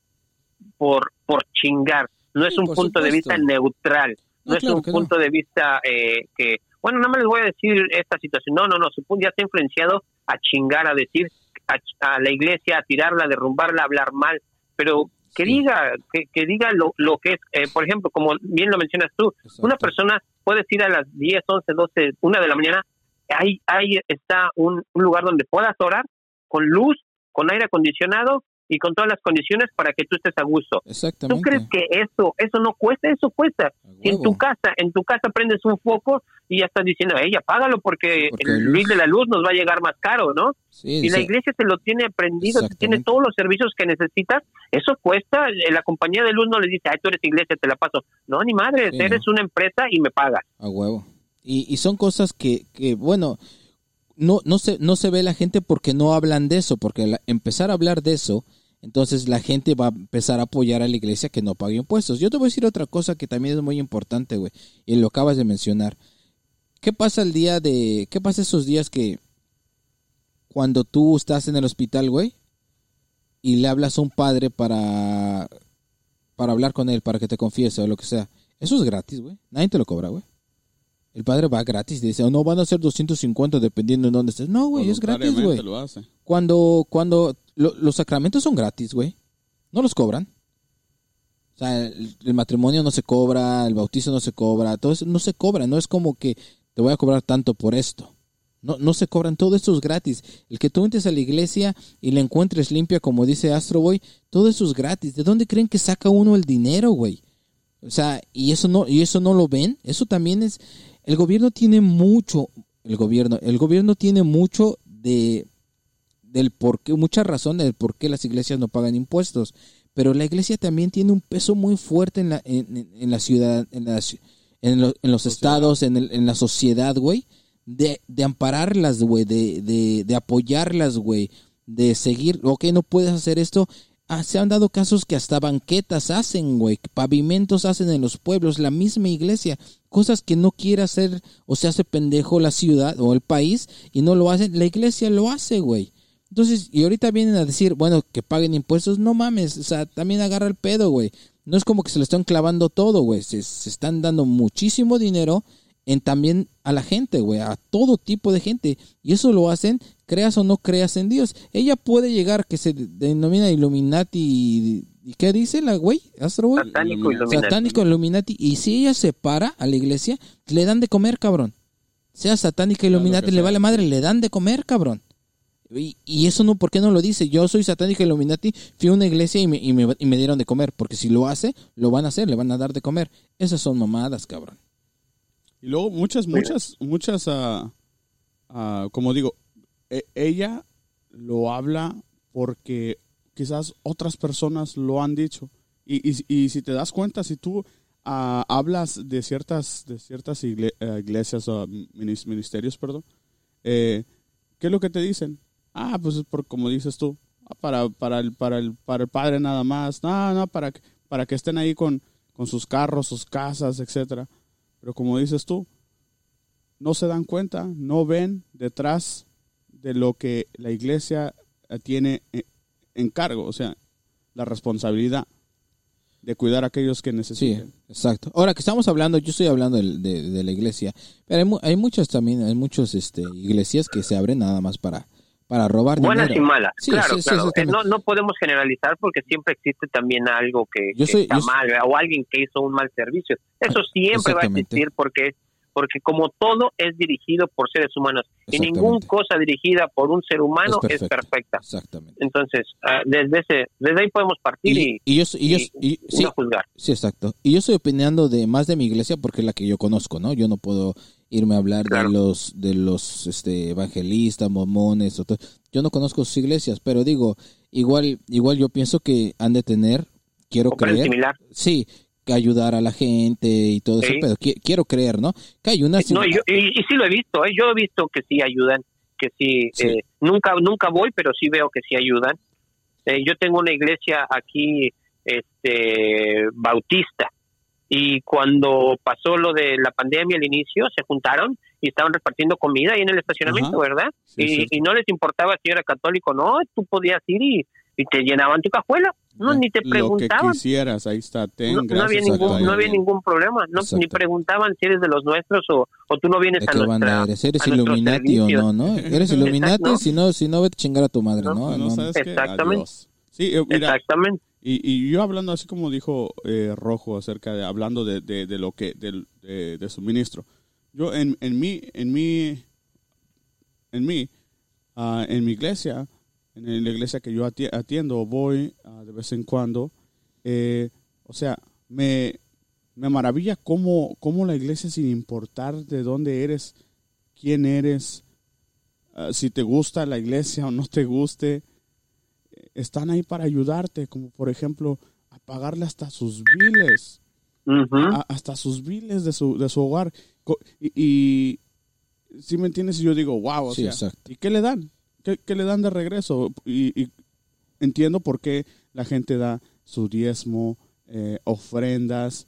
Speaker 4: por, por chingar. No es un
Speaker 1: por
Speaker 4: punto de vista neutral, no,
Speaker 1: No,
Speaker 4: es
Speaker 1: claro
Speaker 4: un
Speaker 1: no.
Speaker 4: punto de vista eh, que, bueno, nada más les voy a decir esta situación. No, no, no, su punto ya está influenciado a chingar, a decir, a, a la iglesia, a tirarla, a derrumbarla, a hablar mal, pero que
Speaker 1: Sí.
Speaker 4: diga, que, que diga lo, lo que es, eh, por ejemplo, como bien lo mencionas tú,
Speaker 1: Exacto.
Speaker 4: una persona puede ir a las 10, 11, 12, 1 de la mañana, ahí, ahí está un, un lugar donde puedas orar con luz, con aire acondicionado y con todas las condiciones para que tú estés a gusto. ¿Tú
Speaker 1: Exactamente.
Speaker 4: crees que eso eso no cuesta? Eso cuesta. Si en tu casa, en tu casa prendes un foco y ya estás diciendo, ella apágalo porque,
Speaker 1: Porque
Speaker 4: el bill de la luz nos va a llegar más caro, ¿no?
Speaker 1: Sí,
Speaker 4: Y la iglesia te lo tiene prendido, te tiene todos los servicios que necesitas, eso cuesta. Eh, La compañía de luz no le dice, ay, tú eres iglesia, te la paso. No, ni madre,
Speaker 1: Sí,
Speaker 4: eres una empresa y me pagas.
Speaker 1: A huevo. Y, y son cosas que, que bueno, no, no, se, no se ve la gente porque no hablan de eso, porque la- empezar a hablar de eso, entonces la gente va a empezar a apoyar a la iglesia que no pague impuestos. Yo te voy a decir otra cosa que también es muy importante, güey, y lo acabas de mencionar. ¿Qué pasa el día de... ¿Qué pasa esos días que cuando tú estás en el hospital, güey, y le hablas a un padre para para hablar con él, para que te confiese o lo que sea? Eso es gratis, güey. Nadie te lo cobra, güey. El padre va gratis y dice, oh, no, van a ser 250 dependiendo en dónde estés. No, güey, es gratis, güey. Cuando, cuando lo- los sacramentos son gratis, güey. No los cobran. O sea, el, matrimonio no se cobra, el bautizo no se cobra, todo eso no se cobra. No es como que te voy a cobrar tanto por esto. No, no se cobran, todo esto es gratis. El que tú entres a la iglesia y la encuentres limpia, como dice Astro Boy, todo eso es gratis. ¿De dónde creen que saca uno el dinero, güey? O sea, y eso no, y eso no lo ven. Eso también es. El gobierno tiene mucho. El gobierno, el gobierno tiene mucho de del por qué, mucha razón del por qué las iglesias no pagan impuestos. Pero la iglesia también tiene un peso muy fuerte en la, en, en- la ciudad, en, la en, lo- en los estados, en, el- en la sociedad, güey. De, de ampararlas, güey, de, de, de apoyarlas, güey. De seguir, ok, no puedes hacer esto. Ah, se han dado casos que hasta banquetas hacen, güey, pavimentos hacen en los pueblos, la misma iglesia, cosas que no quiere hacer o se hace pendejo la ciudad o el país y no lo hacen, la iglesia lo hace, güey. Entonces, y ahorita vienen a decir, bueno, que paguen impuestos, no mames, o sea, también agarra el pedo, güey. No es como que se le están clavando todo, güey. Se, se están dando muchísimo dinero en también a la gente, güey, a todo tipo de gente. Y eso lo hacen, creas o no creas en Dios. Ella puede llegar, que se denomina Illuminati. ¿Y qué dice la güey? Astro, güey.
Speaker 4: Satánico Illuminati.
Speaker 1: Satánico Illuminati. Y si ella se para a la iglesia, le dan de comer, cabrón. Sea satánica Illuminati,
Speaker 5: que
Speaker 1: le
Speaker 5: sea.
Speaker 1: vale madre, le dan de comer, cabrón. Y, y eso no, ¿por qué no lo dice? Yo soy satánica Illuminati, fui a una iglesia y me, y, me, y me dieron de comer. Porque si lo hace, lo van a hacer, le van a dar de comer. Esas son mamadas, cabrón.
Speaker 5: Y luego muchas, muchas, muchas, ah, ah, como digo, e- ella lo habla porque quizás otras personas lo han dicho. Y, y, y si te das cuenta, si tú ah, hablas de ciertas, de ciertas igle- eh, iglesias ministerios, perdón, eh, ¿qué es lo que te dicen? Ah, pues es por como dices tú, ah, para, para, el, para, el, para el padre nada más, no, no, para, que- para que estén ahí con, con sus carros, sus casas, etcétera. Pero como dices tú, no se dan cuenta, no ven detrás de lo que la iglesia eh, tiene eh, en cargo, o sea, la responsabilidad de cuidar a aquellos que
Speaker 1: Sí,
Speaker 5: necesiten.
Speaker 1: exacto. Ahora que estamos hablando, yo estoy hablando de, de la iglesia, pero hay, hay muchas también, hay muchas este, iglesias que se abren nada más para, para robar
Speaker 4: Buenas
Speaker 1: dinero.
Speaker 4: y malas,
Speaker 1: Sí,
Speaker 4: claro,
Speaker 1: sí, sí,
Speaker 4: claro. Eh, no, no podemos generalizar porque siempre existe también algo que,
Speaker 1: Yo
Speaker 4: que
Speaker 1: soy-
Speaker 4: está
Speaker 1: yo
Speaker 4: mal o alguien que hizo un mal servicio. Eso siempre va a existir porque porque como todo es dirigido por seres humanos y ninguna cosa dirigida por un ser humano
Speaker 1: Es
Speaker 4: es,
Speaker 1: perfecta. Exactamente.
Speaker 4: Entonces, ah, desde ese desde ahí podemos partir y,
Speaker 1: Y, y yo, y yo-
Speaker 4: y-
Speaker 1: y-
Speaker 4: y
Speaker 1: sí,
Speaker 4: no juzgar.
Speaker 1: sí, exacto. Y yo estoy opinando de más de mi iglesia porque es la que yo conozco, ¿no? Yo no puedo irme a hablar
Speaker 4: Claro.
Speaker 1: de los de los este evangelistas, mormones, o todo. yo no conozco sus iglesias, pero digo, igual igual yo pienso que han de tener quiero
Speaker 4: Operan
Speaker 1: creer.
Speaker 4: similar.
Speaker 1: Sí, ayudar a la gente y todo
Speaker 4: Sí.
Speaker 1: eso, pero qui- quiero creer, ¿no? Que hay unas
Speaker 4: No, y, yo- y, y sí lo he visto, ¿eh? yo he visto que sí ayudan, que sí,
Speaker 1: Sí.
Speaker 4: eh, nunca nunca voy, pero sí veo que sí ayudan. Eh, yo tengo una iglesia aquí, este, bautista, y cuando pasó lo de la pandemia al inicio, se juntaron y estaban repartiendo comida ahí en el estacionamiento,
Speaker 5: Ajá.
Speaker 4: ¿verdad?
Speaker 5: Sí,
Speaker 4: y, no les importaba si era católico o no, tú podías ir y, y te llenaban tu cajuela, no, ni te
Speaker 5: Lo que
Speaker 4: preguntaban.
Speaker 5: quisieras, ahí está, ten,
Speaker 4: No, no había ningún no había ningún problema no ni preguntaban si eres de los nuestros o, o tú no vienes
Speaker 1: ¿De
Speaker 4: a
Speaker 1: qué
Speaker 4: nuestra
Speaker 1: eres? ¿Eres Illuminati o no, no? <laughs> ¿Eres Illuminati? Si no, si no, vete a chingar a tu madre, ¿no?
Speaker 5: No, ¿sabes?
Speaker 4: Exactamente.
Speaker 5: Sí, eh, mira,
Speaker 4: exactamente
Speaker 5: Y, y yo hablando así como dijo eh, Rojo acerca de hablando de, de, de lo que del- de, de suministro. Yo en, en mi en mi en mi ah, en mi iglesia en la iglesia que yo ati- atiendo o voy ah, de vez en cuando eh, o sea me me maravilla cómo, cómo la iglesia sin importar de dónde eres quién eres ah, si te gusta la iglesia o no te guste están ahí para ayudarte, como por ejemplo a pagarle hasta sus biles, a- hasta sus biles de su, de su hogar. Y, y si me entiendes, yo digo, wow, o
Speaker 1: Sí,
Speaker 5: sea,
Speaker 1: exacto.
Speaker 5: ¿y qué le dan? ¿Qué, qué le dan de regreso? Y, y entiendo por qué la gente da su diezmo, eh, ofrendas.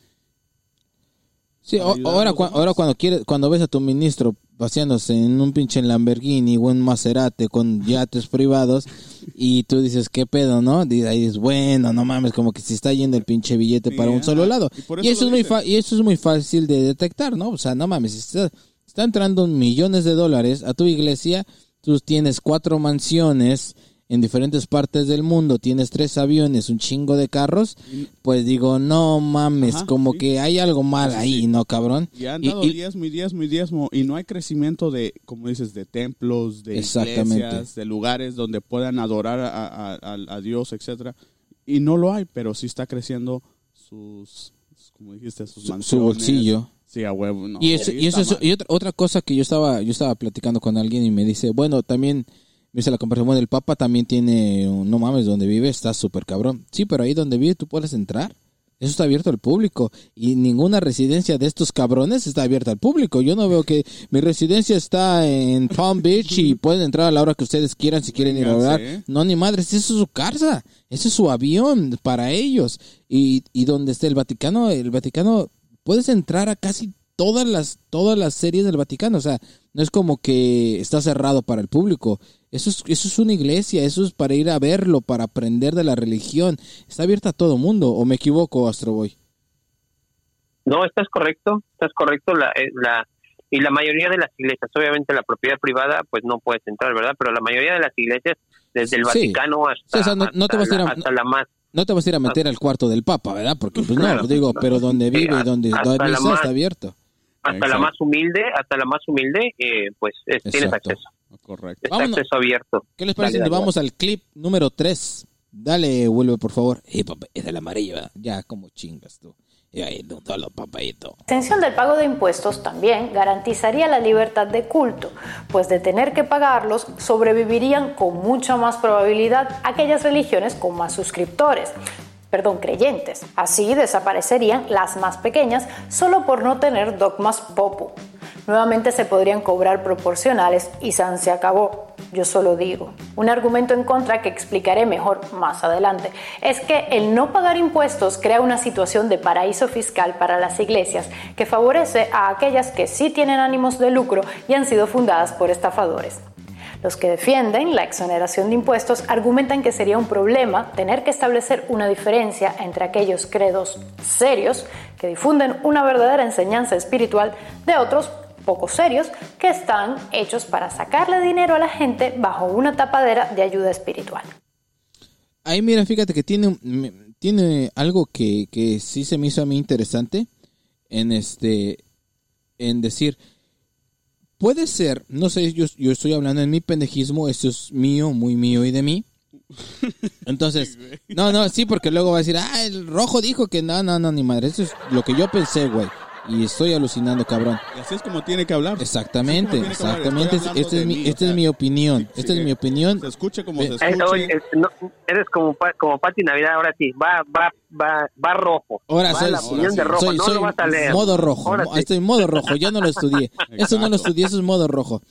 Speaker 1: Sí, ahora,
Speaker 5: demás.
Speaker 1: ahora cuando quieres, cuando ves a tu ministro paseándose en un pinche Lamborghini o en Maserati con yates privados <laughs> y tú dices, ¿qué pedo, no? Y ahí dices, bueno, no mames, como que se está yendo el pinche billete para un solo lado.
Speaker 5: Y eso
Speaker 1: es muy fa- y eso es muy fácil de detectar, ¿no? O sea, no mames, está, está entrando millones de dólares a tu iglesia, tú tienes cuatro mansiones en diferentes partes del mundo, tienes tres aviones, un chingo de carros, pues digo, no mames,
Speaker 5: Ajá,
Speaker 1: como
Speaker 5: sí.
Speaker 1: que hay algo mal
Speaker 5: Sí,
Speaker 1: ahí,
Speaker 5: sí.
Speaker 1: ¿no, cabrón?
Speaker 5: Y han dado
Speaker 1: y-
Speaker 5: diezmo y diezmo y diezmo. Y no hay crecimiento de, como dices, de templos, de iglesias, de lugares donde puedan adorar a, a- a- a Dios, etcétera. Y no lo hay, pero sí está creciendo sus, como dijiste, sus
Speaker 1: su, su
Speaker 5: mansiones.
Speaker 1: bolsillo.
Speaker 5: Sí, a huevo. no,
Speaker 1: y eso,
Speaker 5: sí
Speaker 1: y eso
Speaker 5: está
Speaker 1: es-
Speaker 5: mal.
Speaker 1: y otra, otra cosa que yo estaba, yo estaba platicando con alguien y me dice, bueno, también me dice la comparación, bueno, el Papa también tiene, un- no mames, donde vive está súper cabrón. Sí, pero ahí donde vive tú puedes entrar. Eso está abierto al público y ninguna residencia de estos cabrones está abierta al público. Yo no veo que mi residencia está en Palm Beach y pueden entrar a la hora que ustedes quieran si quieren ir a.
Speaker 5: Véngase.
Speaker 1: No, ni madres, eso es su casa, ese es su avión para ellos. Y, y donde esté el Vaticano, el Vaticano, puedes entrar a casi todas las, todas las series del Vaticano. O sea, No es como que está cerrado para el público. Eso es, eso es una iglesia, eso es para ir a verlo, para aprender de la religión. Está abierta a todo mundo, ¿o me equivoco, Astroboy?
Speaker 4: No, estás correcto, estás correcto. La, eh, la, y la mayoría de las iglesias, obviamente la propiedad privada, pues no puedes entrar, ¿verdad? Pero la mayoría de las iglesias, desde el
Speaker 1: Sí.
Speaker 4: Vaticano hasta,
Speaker 1: Sí, o sea, no- no te
Speaker 4: hasta
Speaker 1: vas a ir a-
Speaker 4: la, hasta la más
Speaker 1: No te vas a ir a meter al cuarto del Papa, ¿verdad? Porque, pues no,
Speaker 4: Claro.
Speaker 1: digo, pero donde vive y donde
Speaker 4: hasta
Speaker 1: da
Speaker 4: la
Speaker 1: misa
Speaker 4: más-
Speaker 1: está abierto.
Speaker 4: hasta
Speaker 5: Exacto.
Speaker 4: la más humilde, hasta la más humilde, eh, pues es- tienes acceso.
Speaker 5: Correcto.
Speaker 4: Está
Speaker 1: Vámonos.
Speaker 4: acceso abierto.
Speaker 1: ¿Qué les parece? Si vamos al clip número 3. Dale, vuelve, por favor. Eh, papá, es el amarillo, ¿verdad? Ya, como chingas tú. Y ahí, no, dale, papayito.
Speaker 7: La extensión del pago de impuestos también garantizaría la libertad de culto, pues de tener que pagarlos sobrevivirían con mucha más probabilidad aquellas religiones con más suscriptores, perdón, creyentes. Así desaparecerían las más pequeñas solo por no tener dogmas popu. Nuevamente se podrían cobrar proporcionales y San se acabó. Yo solo digo. Un argumento en contra que explicaré mejor más adelante es que el no pagar impuestos crea una situación de paraíso fiscal para las iglesias que favorece a aquellas que sí tienen ánimos de lucro y han sido fundadas por estafadores. Los que defienden la exoneración de impuestos argumentan que sería un problema tener que establecer una diferencia entre aquellos credos serios que difunden una verdadera enseñanza espiritual de otros poco serios que están hechos para sacarle dinero a la gente bajo una tapadera de ayuda espiritual.
Speaker 1: Ahí, mira, fíjate que tiene, tiene algo que, que sí se me hizo a mí interesante en este, en decir, puede ser, no sé, yo, yo estoy hablando en mi pendejismo, esto es mío, muy mío y de mí. Entonces, <laughs> no, no, sí, porque luego va a decir, ah, el rojo dijo que no, no, no, ni madre, eso es lo que yo pensé, güey. Y estoy alucinando, cabrón.
Speaker 5: Y así es como tiene que hablar.
Speaker 1: Exactamente,
Speaker 5: que
Speaker 1: exactamente. Esta es, mi,
Speaker 5: mí,
Speaker 1: esta
Speaker 5: o
Speaker 1: es mi opinión.
Speaker 5: sí,
Speaker 1: Esta
Speaker 5: sí,
Speaker 1: es mi opinión.
Speaker 5: Se escuche como
Speaker 1: Ve-
Speaker 5: se
Speaker 4: Eh, oye, eh, no, eres como como Pati Navidad ahora sí, va va va va rojo.
Speaker 1: Ahora
Speaker 4: va
Speaker 1: soy,
Speaker 4: la opinión
Speaker 1: soy-
Speaker 4: de rojo,
Speaker 1: soy-
Speaker 4: no
Speaker 1: soy
Speaker 4: lo vas a leer.
Speaker 1: modo rojo.
Speaker 4: Ahora
Speaker 1: mo-
Speaker 4: sí.
Speaker 1: Estoy en modo rojo. Yo no lo estudié. Eso no lo estudié. Eso es modo rojo.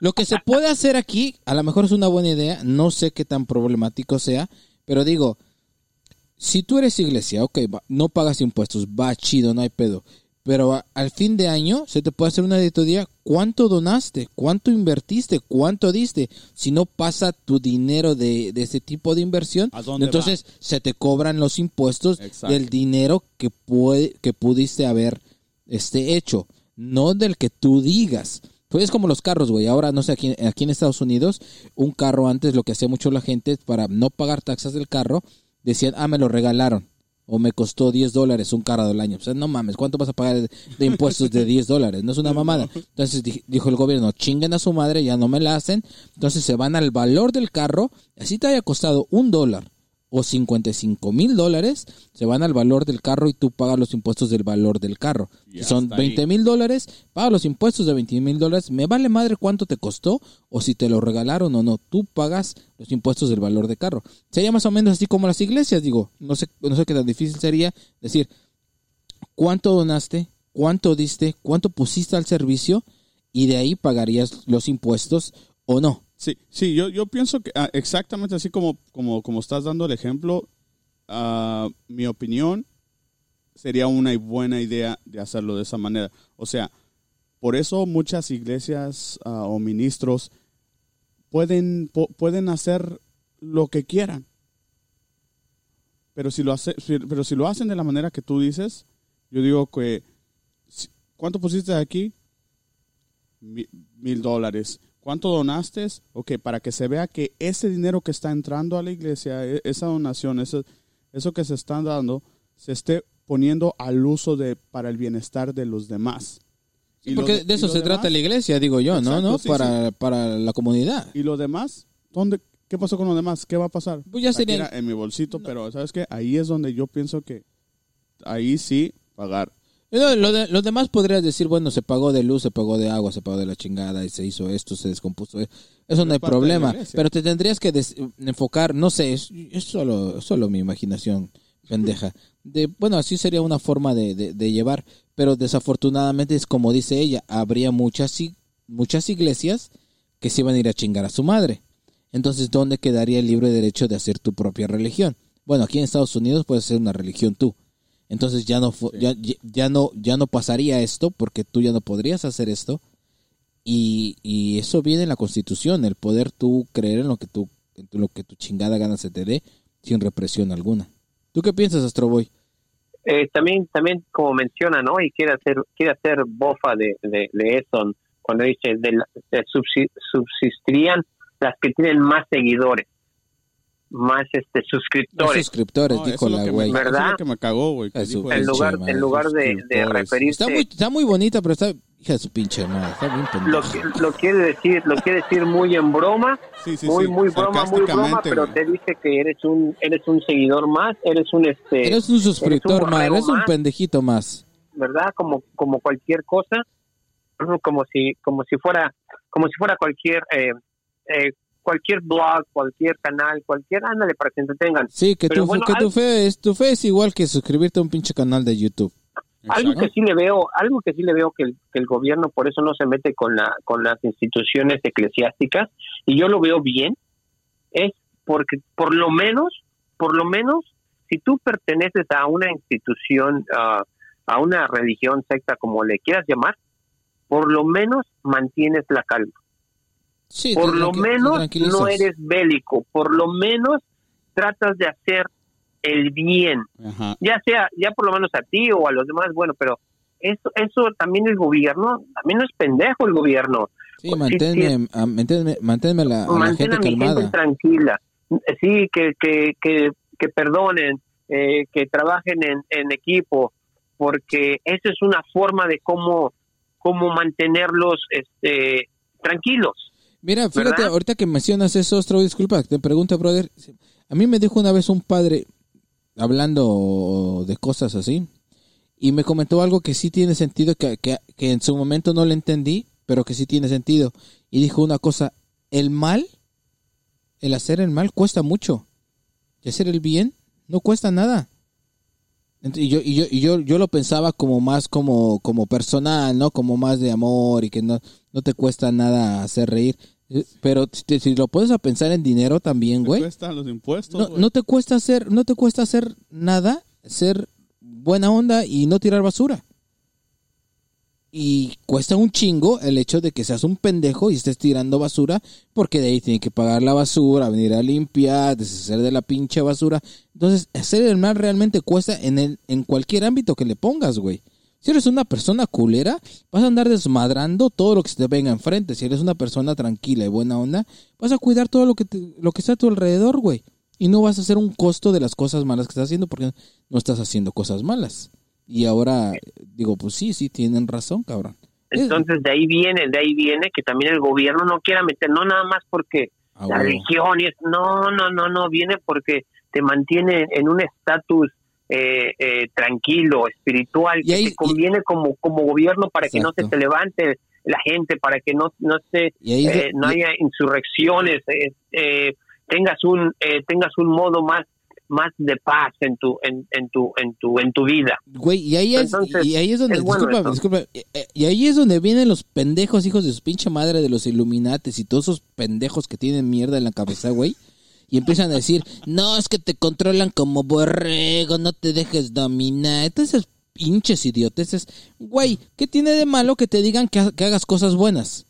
Speaker 1: Lo que se puede hacer aquí, a lo mejor es una buena idea. No sé qué tan problemático sea, pero digo, si tú eres iglesia, ok, va, no pagas impuestos, va chido, no hay pedo. Pero a- al fin de año se te puede hacer una auditoría. ¿Cuánto donaste? ¿Cuánto invertiste? ¿Cuánto diste? Si no pasa tu dinero de, de ese tipo de inversión,
Speaker 5: ¿A dónde
Speaker 1: entonces se te cobran los impuestos
Speaker 5: Exacto.
Speaker 1: del dinero que puede, que pudiste haber este hecho, no del que tú digas. Pues es como los carros, güey. Ahora, no sé, aquí, aquí en Estados Unidos, un carro antes, lo que hacía mucho la gente para no pagar taxas del carro, decían, ah, me lo regalaron. O me costó 10 dólares un carro del año. O sea, no mames, ¿cuánto vas a pagar de, impuestos de 10 dólares? No es una mamada. Entonces di- dijo el gobierno, chinguen a su madre, ya no me la hacen. Entonces se van al valor del carro. Así te haya costado un dólar o 55 mil dólares, se van al valor del carro y tú pagas los impuestos del valor del carro. Si son
Speaker 5: ahí.
Speaker 1: 20 mil dólares, pagas los impuestos de 20 mil dólares. Me vale madre cuánto te costó o si te lo regalaron o no. Tú pagas los impuestos del valor de carro. Sería más o menos así como las iglesias, digo. No sé, no sé qué tan difícil sería decir cuánto donaste, cuánto diste, cuánto pusiste al servicio y de ahí pagarías los impuestos o no.
Speaker 5: Sí, sí, yo, yo pienso que ah, exactamente así como, como, como estás dando el ejemplo, ah, mi opinión sería una buena idea de hacerlo de esa manera. O sea, por eso muchas iglesias ah, o ministros pueden, pueden hacer lo que quieran. Pero si, lo hace, pero si lo hacen de la manera que tú dices, yo digo que, ¿cuánto pusiste aquí? Mi- mil dólares. ¿Cuánto donaste? Ok, para que se vea que ese dinero que está entrando a la iglesia, e- esa donación, eso, eso que se están dando, se esté poniendo al uso de para el bienestar de los demás. Y lo
Speaker 1: Porque
Speaker 5: de-
Speaker 1: eso se
Speaker 5: demás-
Speaker 1: trata la iglesia, digo yo, ¿no?
Speaker 5: Exacto,
Speaker 1: ¿no?
Speaker 5: sí,
Speaker 1: para, para la comunidad.
Speaker 5: ¿Y lo demás? ¿Dónde, ¿Qué pasó con lo demás? ¿Qué va a pasar?
Speaker 1: Pues ya sería-
Speaker 5: en mi bolsito, pero ¿sabes qué? Ahí es donde yo pienso que ahí sí pagar.
Speaker 1: Lo, lo de- lo demás podrías decir, bueno, se pagó de luz, se pagó de agua, se pagó de la chingada y se hizo esto, se descompuso. Eso no hay problema. Pero te tendrías que des- enfocar, no sé, es, es solo, solo mi imaginación pendeja. De, bueno, así sería una forma de, de- de llevar. Pero desafortunadamente es como dice ella, habría muchas, muchas iglesias que se iban a ir a chingar a su madre. Entonces, ¿dónde quedaría el libre derecho de hacer tu propia religión? Bueno, aquí en Estados Unidos puedes ser una religión tú. Entonces ya no fu- ya, ya- no ya no pasaría esto porque tú ya no podrías hacer esto Y, y eso viene en la Constitución, el poder tú creer en lo que tú, en lo que tu chingada gana se te dé sin represión alguna. ¿Tú qué piensas, Astroboy?
Speaker 4: Eh, también, también como menciona, ¿no? Y quiere hacer, quiere hacer bofa de, de, de eso cuando dice de, la- de subsi- subsistirían las que tienen más seguidores, más este
Speaker 1: Los
Speaker 4: suscriptores.
Speaker 1: suscriptores,
Speaker 5: No,
Speaker 1: dijo
Speaker 5: lo
Speaker 1: la güey.
Speaker 5: eso es
Speaker 4: ¿Verdad?
Speaker 5: lo que me cagó, güey. que
Speaker 1: Eso,
Speaker 5: dijo
Speaker 1: en
Speaker 4: lugar,
Speaker 1: madre,
Speaker 4: en lugar de, de
Speaker 5: suscriptores.
Speaker 4: referirse
Speaker 1: Está muy, está muy bonita, pero está hija de su pinche madre, está bien
Speaker 4: lo,
Speaker 1: pendeja.
Speaker 4: que- lo quiere decir, lo quiere decir muy en broma,
Speaker 5: Sí, sí,
Speaker 4: muy
Speaker 5: sí,
Speaker 4: muy broma, muy broma, pero te dice que eres un eres un seguidor más, eres un este,
Speaker 1: Eres un suscriptor más, eres un pendejito más.
Speaker 4: ¿verdad? Como como cualquier cosa, como si como si fuera como si fuera cualquier eh, eh, cualquier blog, cualquier canal, cualquier ándale para que se entretengan.
Speaker 1: Sí, que,
Speaker 4: Pero
Speaker 1: tu,
Speaker 4: bueno,
Speaker 1: que tu fe es tu fe es igual que suscribirte a un pinche canal de YouTube.
Speaker 4: Algo
Speaker 5: Exacto.
Speaker 4: que sí le veo, algo que sí le veo que el, que el gobierno por eso no se mete con la con las instituciones eclesiásticas y yo lo veo bien es porque por lo menos, por lo menos si tú perteneces a una institución ah, a una religión, secta como le quieras llamar, por lo menos mantienes la calma.
Speaker 1: Sí,
Speaker 4: por lo menos no eres bélico, por lo menos tratas de hacer el bien
Speaker 5: Ajá.
Speaker 4: ya sea, ya por lo menos a ti o a los demás, bueno, pero eso, eso también el gobierno, también no es pendejo el gobierno.
Speaker 1: Sí,
Speaker 4: Sí,
Speaker 1: manténme, a- manténme, manténme la, a la
Speaker 4: Mantén
Speaker 1: gente
Speaker 4: a mi gente tranquila. Sí, que, que, que, que perdonen, eh, que trabajen en, en equipo, porque esa es una forma de cómo, cómo mantenerlos este, tranquilos.
Speaker 1: Mira, fíjate,
Speaker 4: ¿verdad?
Speaker 1: ahorita que mencionas eso, Ostro, disculpa, te pregunto, brother. A mí me dijo una vez un padre, hablando de cosas así, y me comentó algo que sí tiene sentido, que, que, que en su momento no le entendí, pero que sí tiene sentido. Y dijo una cosa, el mal, el hacer el mal cuesta mucho. Y hacer el bien no cuesta nada. Y yo, y yo, y yo, yo lo pensaba como más como, como personal, ¿no? Como más de amor y que no, no te cuesta nada hacer reír. Eh, Pero si, lo puedes a pensar en dinero también,
Speaker 5: ¿Te
Speaker 1: güey.
Speaker 5: cuestan los impuestos,
Speaker 1: No, no te cuesta hacer, no te cuesta hacer nada, ser buena onda y no tirar basura. Y cuesta un chingo el hecho de que seas un pendejo y estés tirando basura, porque de ahí tienen que pagar la basura, venir a limpiar, deshacer de la pinche basura. Entonces, hacer el mal realmente cuesta en, el, en cualquier ámbito que le pongas, güey. Si eres una persona culera, vas a andar desmadrando todo lo que se te venga enfrente. Si eres una persona tranquila y buena onda, vas a cuidar todo lo que, te- lo que está a tu alrededor, güey. Y no vas a hacer un costo de las cosas malas que estás haciendo porque no estás haciendo cosas malas. Y ahora digo, pues sí, sí, tienen razón, cabrón. Es-
Speaker 4: Entonces de ahí viene, de ahí viene que también el gobierno no quiera meter, no nada más porque
Speaker 1: Ah,
Speaker 4: la religión y es, no, no, no, no, viene porque te mantiene en un estatus eh, eh, tranquilo, espiritual,
Speaker 1: Y
Speaker 4: que te conviene como, como gobierno para que no se te levante la gente, para que no, no se,
Speaker 1: ahí
Speaker 4: eh, no haya insurrecciones, eh, eh, tengas un, eh, tengas un modo más más de paz en tu en, en tu en tu en tu vida.
Speaker 1: Güey, y ahí es,
Speaker 4: Entonces,
Speaker 1: y ahí es donde,
Speaker 4: es bueno
Speaker 1: disculpa, y ahí es donde vienen los pendejos hijos de su pinche madre de los Illuminates y todos esos pendejos que tienen mierda en la cabeza, güey. Y empiezan a decir, no, es que te controlan como borrego, no te dejes dominar. Entonces, pinches idioteces. Güey, ¿qué tiene de malo que te digan que, ha- que hagas cosas buenas?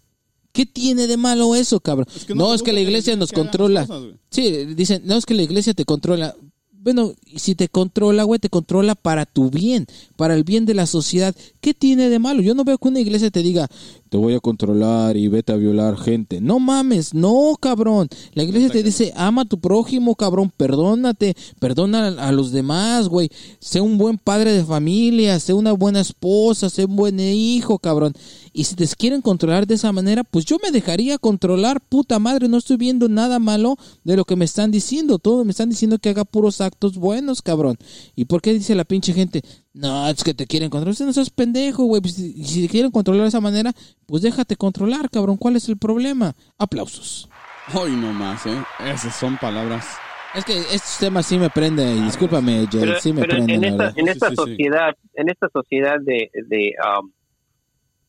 Speaker 1: ¿Qué tiene de malo eso, cabrón?
Speaker 5: Es que
Speaker 1: no,
Speaker 5: no
Speaker 1: es que la iglesia
Speaker 5: les
Speaker 1: nos controla.
Speaker 5: cosas,
Speaker 1: sí, dicen, no, es que la iglesia te controla. Bueno, si te controla, güey, te controla para tu bien, para el bien de la sociedad. ¿Qué tiene de malo? Yo no veo que una iglesia te diga, te voy a controlar y vete a violar gente. No mames, no, cabrón. La iglesia te dice, ama a tu prójimo, cabrón, perdónate, perdona a los demás, güey. Sé un buen padre de familia, sé una buena esposa, sé un buen hijo, cabrón. Y si te quieren controlar de esa manera, pues yo me dejaría controlar, puta madre, no estoy viendo nada malo de lo que me están diciendo. Todo me están diciendo que haga puros actos buenos, cabrón. ¿Y por qué dice la pinche gente? No, es que te quieren controlar. Usted no seas pendejo, güey. Pues, si, si te quieren controlar de esa manera, pues déjate controlar, cabrón. ¿Cuál es el problema? Aplausos.
Speaker 5: Hoy no más, ¿eh? Esas son palabras.
Speaker 1: Es que estos temas sí me prende, y discúlpame, Jay,
Speaker 4: pero,
Speaker 1: sí me
Speaker 4: pero
Speaker 1: prende,
Speaker 4: en
Speaker 1: la
Speaker 4: esta en esta
Speaker 5: sí, sí.
Speaker 4: sociedad en esta sociedad de de um,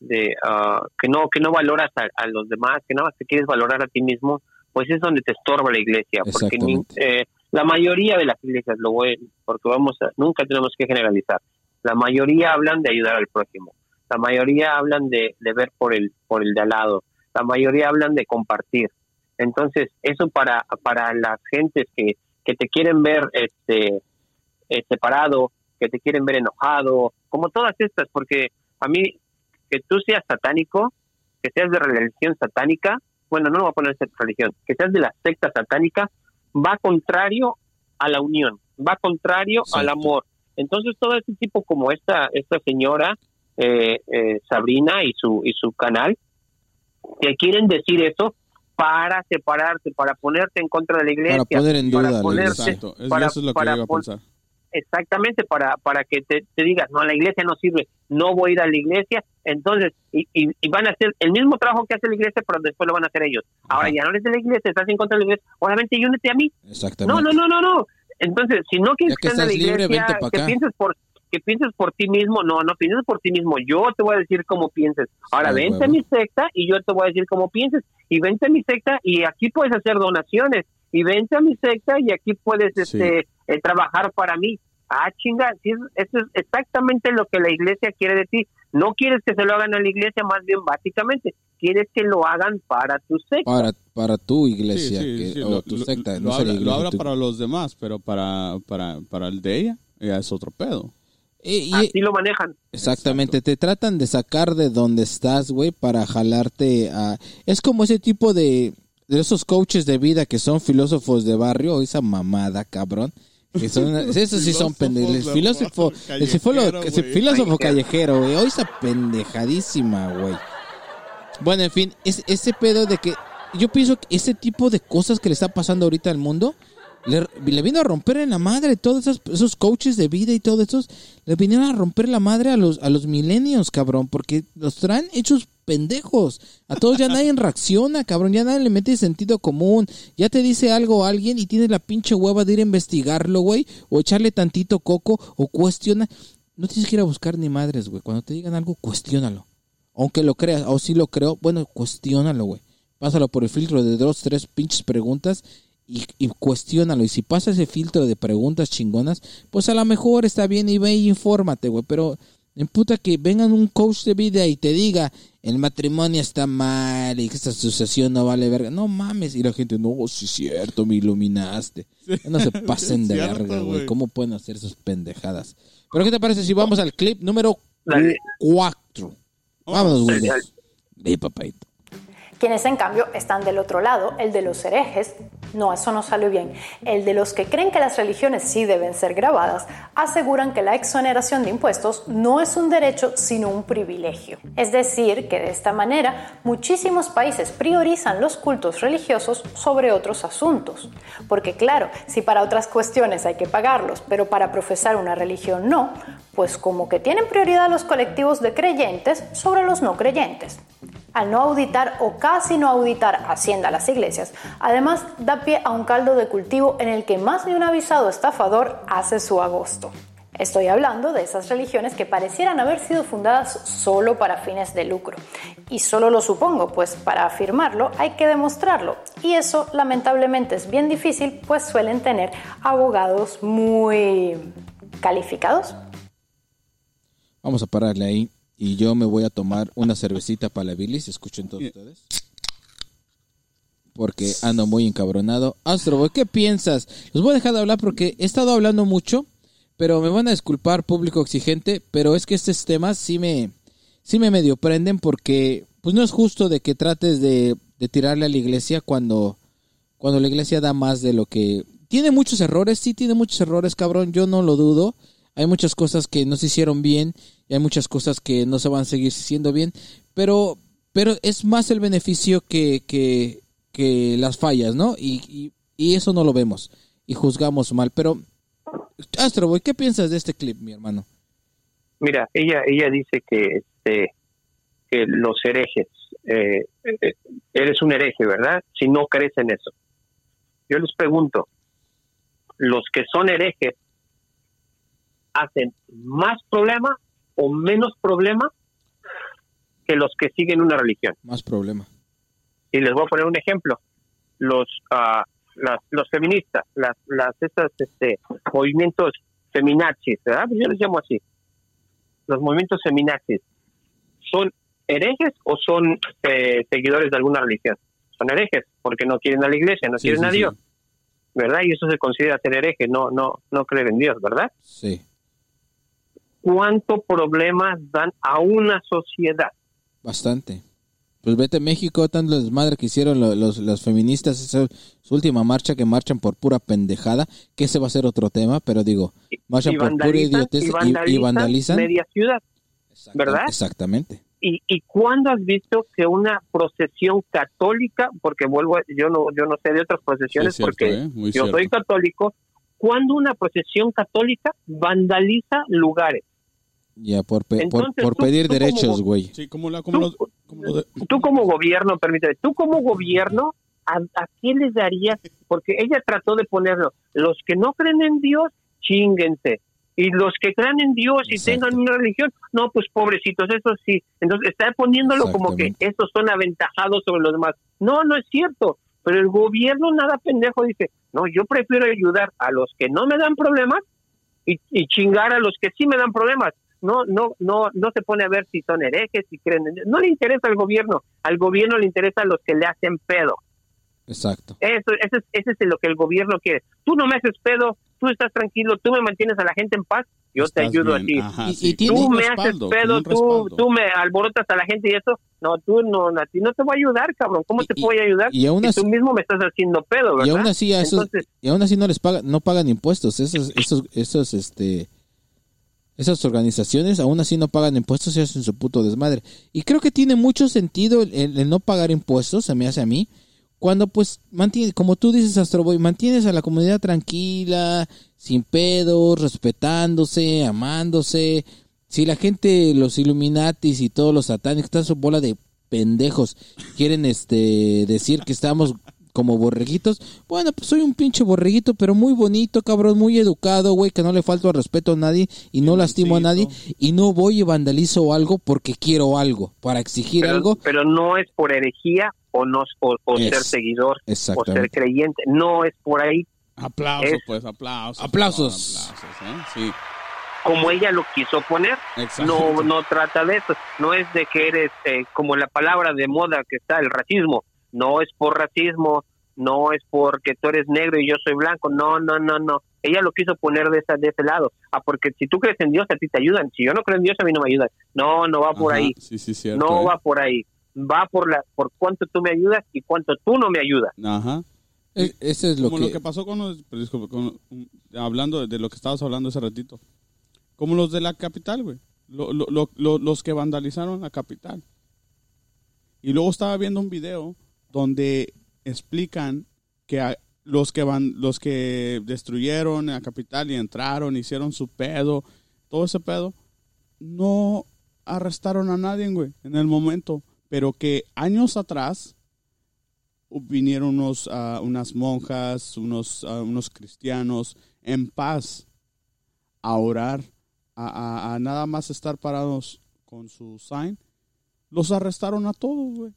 Speaker 4: de ah, que no que no valoras a, a los demás que nada más te quieres valorar a ti mismo pues es donde te estorba la iglesia porque ni- eh, la mayoría de las iglesias lo voy porque vamos a, nunca tenemos que generalizar la mayoría hablan de ayudar al prójimo la mayoría hablan de, de ver por el, por el de al lado, la mayoría hablan de compartir. Entonces, eso para, para las gentes que, que te quieren ver este, eh, separado, que te quieren ver enojado, como todas estas, porque a mí, que tú seas satánico, que seas de religión satánica, bueno, no lo voy a poner religión, que seas de la secta satánica, va contrario a la unión, va contrario al amor. Entonces, todo ese tipo como esta, esta señora eh, eh, Sabrina y su, y su canal, que quieren decir eso para separarte, para ponerte en contra de la iglesia,
Speaker 1: Para poner en duda
Speaker 4: para
Speaker 1: la
Speaker 4: ponerse-
Speaker 1: iglesia.
Speaker 5: Exacto, es-
Speaker 4: para-
Speaker 5: eso es lo que
Speaker 4: para
Speaker 5: yo iba a pensar.
Speaker 4: Exactamente para para que te, te digas no la iglesia no sirve no voy a ir a la iglesia entonces y, y, y van a hacer el mismo trabajo que hace la iglesia pero después lo van a hacer ellos. Ahora ya no eres de la iglesia estás en contra de la iglesia ahora vente y únete a mí.
Speaker 1: Exactamente.
Speaker 4: no no no no no. Entonces si no quieres
Speaker 1: que
Speaker 4: estar en la
Speaker 1: libre,
Speaker 4: iglesia que pienses por que pienses por ti mismo no no pienses por ti mismo yo te voy a decir cómo pienses. Ahora
Speaker 1: Sí,
Speaker 4: vente a mi secta y yo te voy a decir cómo pienses y vente a mi secta y aquí puedes hacer donaciones y vente a mi secta y aquí puedes
Speaker 5: Sí.
Speaker 4: este eh, trabajar para mí Ah, chinga, sí, es- eso es exactamente lo que la iglesia quiere de ti. No quieres que se lo hagan a la iglesia, más bien básicamente, quieres que lo hagan para tu secta.
Speaker 1: Para, para tu iglesia
Speaker 5: sí,
Speaker 1: que-
Speaker 5: sí,
Speaker 1: o
Speaker 5: lo,
Speaker 1: tu secta.
Speaker 5: lo
Speaker 1: no
Speaker 5: habla, lo
Speaker 1: iglesia,
Speaker 5: habla
Speaker 1: tu-
Speaker 5: para los demás, pero para, para, para el de ella, ya es otro pedo.
Speaker 1: Y- y-
Speaker 4: Así lo manejan.
Speaker 1: Exactamente, te tratan de sacar de donde estás, güey, para jalarte a... Es como ese tipo de, de esos coaches de vida que son filósofos de barrio, esa mamada, cabrón. Que son, esos sí son pendejos. El filósofo, el,
Speaker 5: callejero,
Speaker 1: el filósofo callejero, güey. Hoy está pendejadísima, güey. Bueno, en fin, es, ese pedo de que yo pienso que ese tipo de cosas que le está pasando ahorita al mundo le, le vino a romper en la madre todos esos, esos coaches de vida y todos esos le vinieron a romper la madre a los a los millennials, cabrón, porque los traen hechos pendejos. A todos ya nadie reacciona, cabrón, ya nadie le mete sentido común. Ya te dice algo alguien y tienes la pinche hueva de ir a investigarlo, güey, o echarle tantito coco o cuestiona. No tienes que ir a buscar ni madres, güey. Cuando te digan algo, cuestiónalo. Aunque lo creas, o si lo creo, bueno, cuestiónalo, güey. Pásalo por el filtro de dos, tres pinches preguntas y, y cuestiónalo. Y si pasa ese filtro de preguntas chingonas, pues a lo mejor está bien y ve y infórmate, güey. Pero en puta que vengan un coach de vida y te diga, el matrimonio está mal y que esta asociación no vale verga. No mames. Y la gente, no, sí es cierto, me iluminaste. No se <laughs> pasen de
Speaker 5: cierto,
Speaker 1: verga, güey. ¿Cómo pueden hacer esas pendejadas? Pero ¿qué te parece si vamos al clip número
Speaker 4: Dale.
Speaker 1: 4? Vámonos, güey. Ve, papaito.
Speaker 7: Quienes en cambio están del otro lado, el de los herejes, no, eso no salió bien, el de los que creen que las religiones sí deben ser grabadas, aseguran que la exoneración de impuestos no es un derecho sino un privilegio. Es decir, que de esta manera muchísimos países priorizan los cultos religiosos sobre otros asuntos. Porque claro, si para otras cuestiones hay que pagarlos, pero para profesar una religión no, pues como que tienen prioridad los colectivos de creyentes sobre los no creyentes. Al no auditar o casi no auditar Hacienda a las iglesias, además da pie a un caldo de cultivo en el que más de un avisado estafador hace su agosto. Estoy hablando de esas religiones que parecieran haber sido fundadas solo para fines de lucro. Y solo lo supongo, pues para afirmarlo hay que demostrarlo. Y eso lamentablemente es bien difícil, pues suelen tener abogados muy calificados.
Speaker 1: Vamos a pararle ahí. Y yo me voy a tomar una cervecita para la bilis. Escuchen todos ustedes. Porque ando muy encabronado. Astro, Boy, ¿qué piensas? Los voy a dejar de hablar porque he estado hablando mucho. Pero me van a disculpar, público exigente. Pero es que estos temas sí me, sí me medio prenden. Porque pues no es justo de que trates de, de tirarle a la iglesia cuando, cuando la iglesia da más de lo que... Tiene muchos errores, sí tiene muchos errores, cabrón. Yo no lo dudo. Hay muchas cosas que no se hicieron bien y hay muchas cosas que no se van a seguir haciendo bien, pero, pero es más el beneficio que, que, que las fallas, ¿no? Y, y, y eso no lo vemos y juzgamos mal. Pero, Astroboy, ¿qué piensas de este clip, mi hermano?
Speaker 4: Mira, ella ella dice que este que los herejes, eh, eh, eres un hereje, ¿verdad? Si no crees en eso. Yo les pregunto, los que son herejes hacen más problema o menos problema que los que siguen una religión.
Speaker 1: Más problema.
Speaker 4: Y les voy a poner un ejemplo. Los ah, las, los feministas, las las estas este movimientos feminazis, ¿verdad? Pues Yo les llamo así. Los movimientos feminazis ¿son herejes o son eh, seguidores de alguna religión? Son herejes, porque no quieren a la iglesia, no
Speaker 5: Sí,
Speaker 4: quieren
Speaker 5: sí,
Speaker 4: a
Speaker 5: sí.
Speaker 4: Dios, ¿verdad? Y eso se considera ser hereje, no, no, no creer en Dios, ¿verdad?
Speaker 1: Sí.
Speaker 4: ¿Cuánto problemas dan a una sociedad?
Speaker 1: Bastante. Pues vete a México, tanto desmadre que hicieron lo- los, las feministas, esa, su última marcha que marchan por pura pendejada, que ese va a ser otro tema, pero digo, marchan por pura
Speaker 4: vandalizan,
Speaker 1: idiotez
Speaker 4: y
Speaker 1: y, y
Speaker 4: vandalizan
Speaker 1: vandalizan.
Speaker 4: media ciudad. ¿verdad?
Speaker 1: Exactamente.
Speaker 4: ¿Y, ¿Y cuándo has visto que una procesión católica, porque vuelvo, a- yo no, yo no sé de otras procesiones
Speaker 5: Sí, es cierto,
Speaker 4: porque
Speaker 5: ¿eh?
Speaker 4: Yo
Speaker 5: cierto.
Speaker 4: soy católico, cuando una procesión católica vandaliza lugares?
Speaker 1: Ya, por, pe- por,
Speaker 4: Entonces,
Speaker 1: por
Speaker 4: tú-
Speaker 1: pedir
Speaker 4: tú
Speaker 1: derechos, güey.
Speaker 5: Sí, como, la, como, los, como lo de-
Speaker 4: Tú como gobierno, permíteme, tú como gobierno, ¿a, a quién les darías? Porque ella trató de ponerlo, los que no creen en Dios, chinguense. Y los que crean en Dios y
Speaker 1: Exacto.
Speaker 4: tengan una religión, no, pues pobrecitos, eso sí. Entonces está poniéndolo como que estos son aventajados sobre los demás. No, no es cierto. Pero el gobierno nada pendejo dice, no, yo prefiero ayudar a los que no me dan problemas y, y chingar a los que sí me dan problemas. No, no, no, no se pone a ver si son herejes, si creen. No le interesa al gobierno. Al gobierno le interesa a los que le hacen pedo.
Speaker 1: Exacto.
Speaker 4: Eso, eso es, ese es lo que el gobierno quiere. Tú no me haces pedo, tú estás tranquilo, tú me mantienes a la gente en paz, yo te ayudo
Speaker 5: bien,
Speaker 4: a ti.
Speaker 5: ajá, sí,
Speaker 1: y
Speaker 4: Tú me haces pedo, tú, tú me alborotas a la gente y eso. No, tú no, a ti no te voy a ayudar, cabrón. ¿Cómo
Speaker 1: Y-
Speaker 4: te voy a ayudar?
Speaker 1: y aún
Speaker 4: si
Speaker 1: así-
Speaker 4: tú mismo me estás haciendo pedo, ¿verdad?
Speaker 1: Y aún así a esos,
Speaker 4: Entonces,
Speaker 1: y aún así no les pagan, no pagan impuestos. Esos, esos, esos, este, esas organizaciones aún así no pagan impuestos y hacen su puto desmadre. Y creo que tiene mucho sentido el, no pagar impuestos, se me hace a mí, cuando pues mantiene, como tú dices, Astroboy, mantienes a la comunidad tranquila, sin pedos, respetándose, amándose. Si la gente, los Illuminatis y todos los satánicos, están su bola de pendejos, quieren este decir que estamos como borreguitos. Bueno, pues soy un pinche borreguito, pero muy bonito, cabrón, muy educado, güey, que no le falto al respeto a nadie y no lastimo a nadie y no voy y vandalizo algo porque quiero algo, para exigir
Speaker 4: pero,
Speaker 1: algo.
Speaker 4: pero no es por herejía o no o, o
Speaker 1: Es-
Speaker 4: ser seguidor o ser creyente. No es por ahí
Speaker 5: Aplausos,
Speaker 4: Es-
Speaker 5: pues, aplausos.
Speaker 1: Aplausos.
Speaker 5: Aplausos, ¿eh? Sí,
Speaker 4: como ella lo quiso poner.
Speaker 5: exacto.
Speaker 4: No, no trata de eso. No es de que eres eh, como la palabra de moda que está el racismo. No es por racismo, no es porque tú eres negro y yo soy blanco. No, no, no, no. Ella lo quiso poner de esa, de ese lado. Ah, porque si tú crees en Dios a ti te ayudan. Si yo no creo en Dios a mí no me ayudan. No, no va por
Speaker 5: Ajá,
Speaker 4: ahí.
Speaker 5: Sí, sí, cierto.
Speaker 4: No
Speaker 5: ¿eh?
Speaker 4: va por ahí. Va por la por cuánto tú me ayudas y cuánto tú no me ayudas.
Speaker 5: Ajá.
Speaker 1: E- Ese es lo
Speaker 5: como
Speaker 1: que,
Speaker 5: lo que pasó con los, con- um, hablando de, de lo que estabas hablando hace ratito, como los de la capital, güey, Lo- lo- lo- lo- los que vandalizaron la capital. Y luego estaba viendo un video donde explican que los que van, los que destruyeron la capital y entraron, hicieron su pedo, todo ese pedo, no arrestaron a nadie, güey, en el momento, pero que años atrás vinieron unos, ah, unas monjas, unos, ah, unos cristianos en paz a orar, a, a- a nada más estar parados con su sign. Los arrestaron a todos, güey.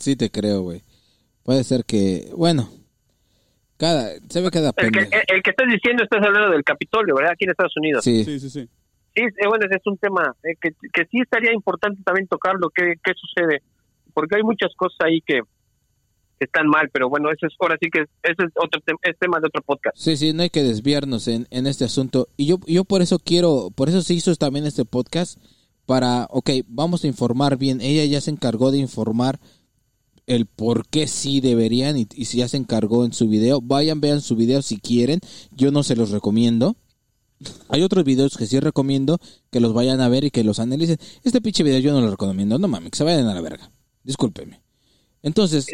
Speaker 1: Sí te creo, güey. Puede ser que, bueno, cada, se ve cada
Speaker 4: El que, el, el que estás diciendo estás hablando del Capitolio, ¿verdad? Aquí en Estados Unidos.
Speaker 1: Sí,
Speaker 5: Sí, sí, sí.
Speaker 4: Sí, eh, bueno, ese es un tema eh, que, que sí estaría importante también tocarlo, qué, qué sucede, porque hay muchas cosas ahí que, que están mal, pero bueno, eso es, ahora sí que es- ese es otro tem- es tema de otro podcast.
Speaker 1: sí, sí, no hay que desviarnos en, en este asunto. Y yo, yo por eso quiero, por eso se hizo también este podcast, para, ok, vamos a informar bien. Ella ya se encargó de informar el por qué sí deberían y, y si ya se encargó en su video. Vayan, vean su video si quieren. Yo no se los recomiendo. Hay otros videos que sí recomiendo que los vayan a ver y que los analicen. Este pinche video yo no lo recomiendo. No mames, que se vayan a la verga. Discúlpeme. Entonces,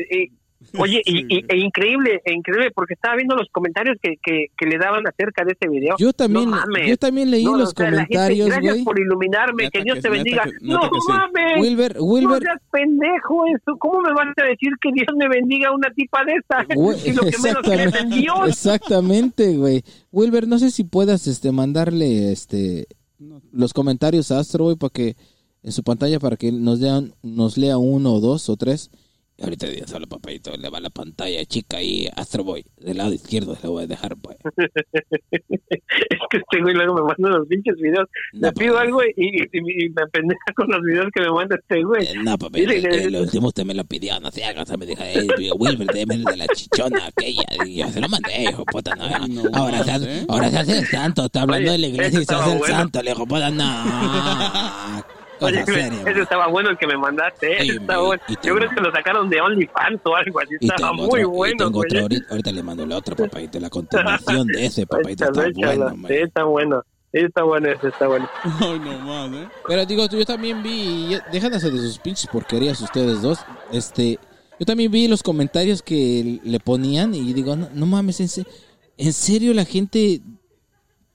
Speaker 4: oye, y, y- e increíble, e increíble, porque estaba viendo los comentarios que, que, que le daban acerca de ese video.
Speaker 1: yo también,
Speaker 4: No mames.
Speaker 1: yo también leí
Speaker 4: No,
Speaker 1: los
Speaker 4: o sea, la gente,
Speaker 1: comentarios,
Speaker 4: gracias por iluminarme, que Dios te bendiga.
Speaker 5: que-
Speaker 4: no mames.
Speaker 1: Wilber,
Speaker 4: No seas pendejo eso. ¿Cómo me vas a decir que Dios me bendiga a una tipa de esa? <laughs>
Speaker 1: Güey,
Speaker 4: Si lo que menos crees Dios.
Speaker 1: Exactamente, güey. Wilber, no sé si puedas este mandarle este
Speaker 5: No.
Speaker 1: los comentarios a Astro, güey, para que en su pantalla para que nos lean nos lea uno o dos o tres Y ahorita digo solo, papayito, le va la pantalla chica ahí, Astro Boy, del lado izquierdo se lo voy a dejar, pues. <laughs>
Speaker 4: es que este güey luego me manda los pinches videos.
Speaker 1: No,
Speaker 4: le pido
Speaker 1: papá.
Speaker 4: algo y, y- y me pendeja con los videos que me manda este güey.
Speaker 1: Eh, no,
Speaker 4: Dile que-
Speaker 1: eh, lo último usted me lo pidió, no se haga, o sea, me dijo, eh, Wilmer, déme el de la chichona aquella, y yo se lo mandé, hijo puta, no,
Speaker 5: No
Speaker 1: ahora, se hace,
Speaker 5: ¿eh?
Speaker 1: ahora se hace el santo, está hablando
Speaker 4: Oye,
Speaker 1: de la iglesia y se hace el
Speaker 4: bueno.
Speaker 1: santo, le dijo, puta, no, <laughs>
Speaker 4: Oye, ese estaba bueno el que me mandaste, ¿eh?
Speaker 1: Sí,
Speaker 4: estaba bueno. Yo creo que lo sacaron de OnlyFans o algo así. Estaba muy bueno,
Speaker 1: tengo ahorita, ahorita le mando el otro, papayito, la continuación de ese, papayito,
Speaker 4: Échalo,
Speaker 1: está bueno,
Speaker 4: Sí,
Speaker 1: man.
Speaker 4: está bueno. Está bueno, ese está bueno. <laughs>
Speaker 5: Ay, no más, ¿eh?
Speaker 1: Pero digo, yo también vi, déjense de sus pinches porquerías ustedes dos. Este, yo también vi los comentarios que le ponían y digo, no, no mames, en, se- en serio la gente,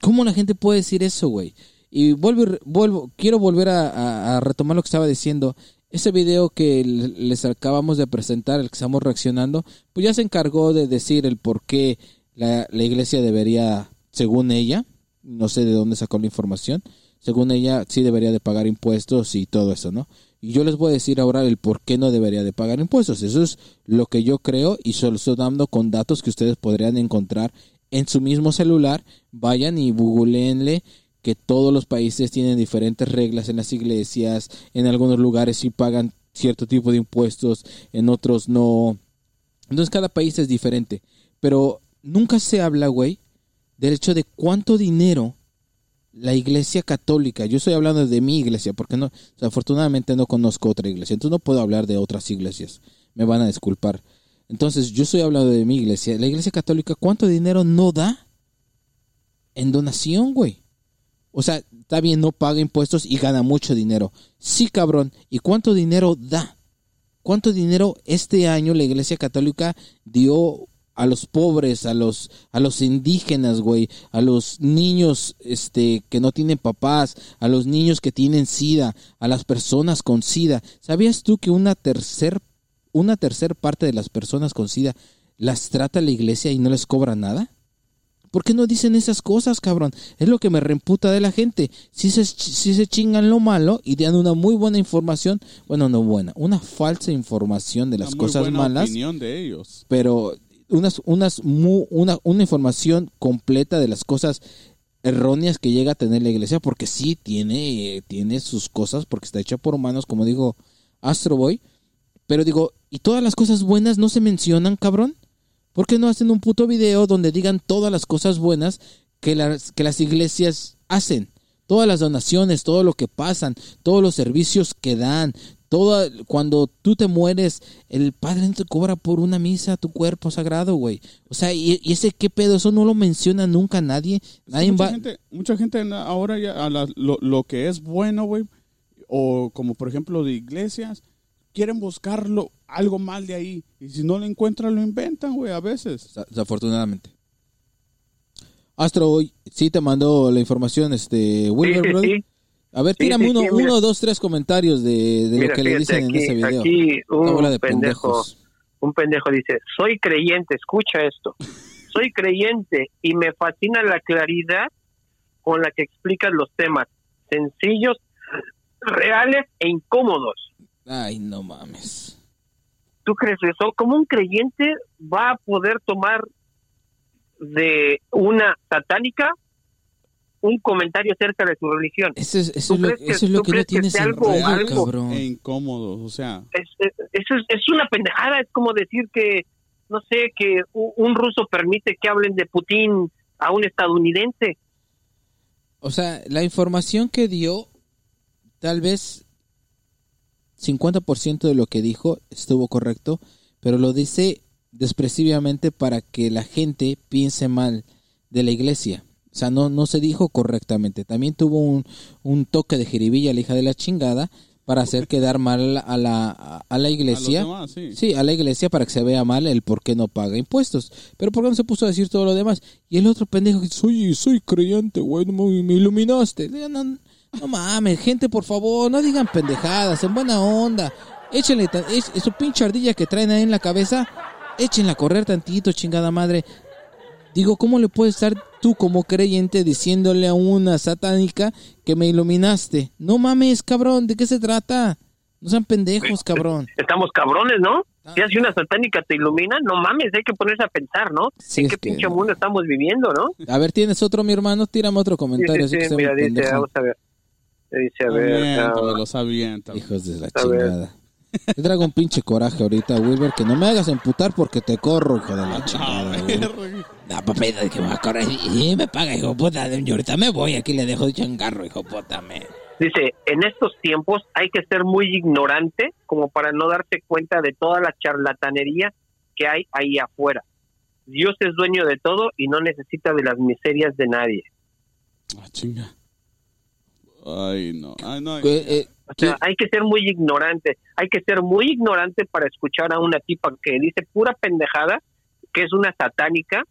Speaker 1: ¿cómo la gente puede decir eso, güey? Y vuelvo, vuelvo, quiero volver a, a- retomar lo que estaba diciendo. Ese video que les acabamos de presentar, el que estamos reaccionando, pues ya se encargó de decir el por qué la, la iglesia debería, según ella, no sé de dónde sacó la información, según ella sí debería de pagar impuestos y todo eso, ¿no? Y yo les voy a decir ahora el por qué no debería de pagar impuestos. Eso es lo que yo creo y solo estoy dando con datos que ustedes podrían encontrar en su mismo celular. Vayan y googleenle que todos los países tienen diferentes reglas en las iglesias. En algunos lugares sí pagan cierto tipo de impuestos, en otros no. Entonces cada país es diferente. Pero nunca se habla, güey, del hecho de cuánto dinero la iglesia católica, yo estoy hablando de mi iglesia, porque no, afortunadamente no conozco otra iglesia, entonces no puedo hablar de otras iglesias, me van a disculpar. Entonces yo estoy hablando de mi iglesia, la iglesia católica, ¿cuánto dinero no da en donación, güey? O sea, está bien, no paga impuestos y gana mucho dinero. Sí, cabrón, ¿y cuánto dinero da? ¿Cuánto dinero este año la iglesia católica dio a los pobres, a los a los indígenas, güey, a los niños este que no tienen papás, a los niños que tienen sida, a las personas con sida. ¿Sabías tú que una tercer una tercer parte de las personas con sida las trata la iglesia y no les cobra nada? ¿Por qué no dicen esas cosas, cabrón? Es lo que me reemputa de la gente. Si se, si se chingan lo malo y dan una muy buena información, bueno, no buena, una falsa información de las
Speaker 5: Una muy
Speaker 1: cosas
Speaker 5: buena
Speaker 1: malas,
Speaker 5: opinión de ellos.
Speaker 1: pero unas, unas, mu- una, una información completa de las cosas erróneas que llega a tener la iglesia, porque sí tiene, tiene sus cosas, porque está hecha por humanos, como dijo Astro Boy. Pero digo, ¿y todas las cosas buenas no se mencionan, cabrón? ¿Por qué no hacen un puto video donde digan todas las cosas buenas que las, que las iglesias hacen? Todas las donaciones, todo lo que pasan, todos los servicios que dan, todo, cuando tú te mueres, el Padre no te cobra por una misa tu cuerpo sagrado, güey. O sea, y, y ese qué pedo, eso no lo menciona nunca nadie. Nadie
Speaker 5: mucha,
Speaker 1: va...
Speaker 5: gente, mucha gente ahora ya a la- lo, lo que es bueno, güey, o como por ejemplo de iglesias, quieren buscarlo algo mal de ahí. Y si no lo encuentran, lo inventan, güey, a veces.
Speaker 1: Desa- Desafortunadamente. Astro, hoy sí te mandó la información, este,
Speaker 4: Sí,
Speaker 1: Wilmer,
Speaker 4: sí.
Speaker 1: A ver, tírame
Speaker 4: sí,
Speaker 1: uno, uno, dos, tres comentarios de, de lo que le dicen en ese video.
Speaker 4: Aquí un
Speaker 1: de
Speaker 4: pendejo,
Speaker 1: pendejos.
Speaker 4: un pendejo dice, soy creyente, escucha esto. Soy creyente y me fascina la claridad con la que explicas los temas sencillos, reales e incómodos.
Speaker 1: Ay, no mames.
Speaker 4: ¿Tú crees eso? ¿Cómo un creyente va a poder tomar de una satánica un comentario acerca de su religión?
Speaker 1: Eso es, eso
Speaker 4: ¿Tú
Speaker 1: es lo,
Speaker 4: que-
Speaker 1: eso es lo que no
Speaker 4: crees que algo-
Speaker 1: sentido,
Speaker 4: algo-
Speaker 1: cabrón.
Speaker 5: E incómodos, o sea.
Speaker 4: es, es, es, es una pendejada, es como decir que, no sé, que un ruso permite que hablen de Putin a un estadounidense.
Speaker 1: O sea, la información que dio, tal vez 50% de lo que dijo estuvo correcto, pero lo dice despreciablemente para que la gente piense mal de la iglesia. O sea, no, no se dijo correctamente. También tuvo un, un toque de jeribilla, la hija de la chingada, para hacer quedar mal a la, a la iglesia.
Speaker 5: A demás, sí.
Speaker 1: Sí, a la iglesia para que se vea mal el por qué no paga impuestos. Pero ¿por qué no se puso a decir todo lo demás? Y el otro pendejo soy, soy creyente, güey, me, me iluminaste. No, no mames, gente, por favor, no digan pendejadas, en buena onda. Échenle es, su pinche ardilla que traen ahí en la cabeza, échenla a correr tantito, chingada madre. Digo, ¿cómo le puedes estar tú como creyente diciéndole a una satánica que me iluminaste? No mames, cabrón, ¿de qué se trata? No sean pendejos, cabrón.
Speaker 4: Estamos cabrones, ¿no? Si hace una satánica te ilumina, no mames, hay que ponerse a pensar, ¿no?
Speaker 1: Sí,
Speaker 4: ¿En qué
Speaker 1: que-
Speaker 4: pinche mundo estamos viviendo, no?
Speaker 1: A ver, ¿tienes otro, mi hermano? Tírame otro comentario.
Speaker 4: sí,
Speaker 1: así que
Speaker 4: sí, mira, dice, vamos a ver. Dice, a ver, ah,
Speaker 5: Aviéntamelos, aviéntamelos.
Speaker 1: Hijos de la
Speaker 4: A ver.
Speaker 1: chingada. Te traigo un pinche coraje ahorita, Wilber, que no me hagas emputar porque te corro, hijo de la chingada. güey. No, papito, de que me va a correr. Y me paga, hijo puta. Y ahorita me voy, aquí le dejo de changarro, hijo puta. Me.
Speaker 4: Dice, en estos tiempos hay que ser muy ignorante como para no darse cuenta de toda la charlatanería que hay ahí afuera. Dios es dueño de todo y no necesita de las miserias de nadie.
Speaker 5: Ah, chinga. Ay, no. Ay, no.
Speaker 1: Eh, eh,
Speaker 4: O sea, hay que ser muy ignorante. Hay que ser muy ignorante para escuchar a una tipa que dice pura pendejada, que es una satánica,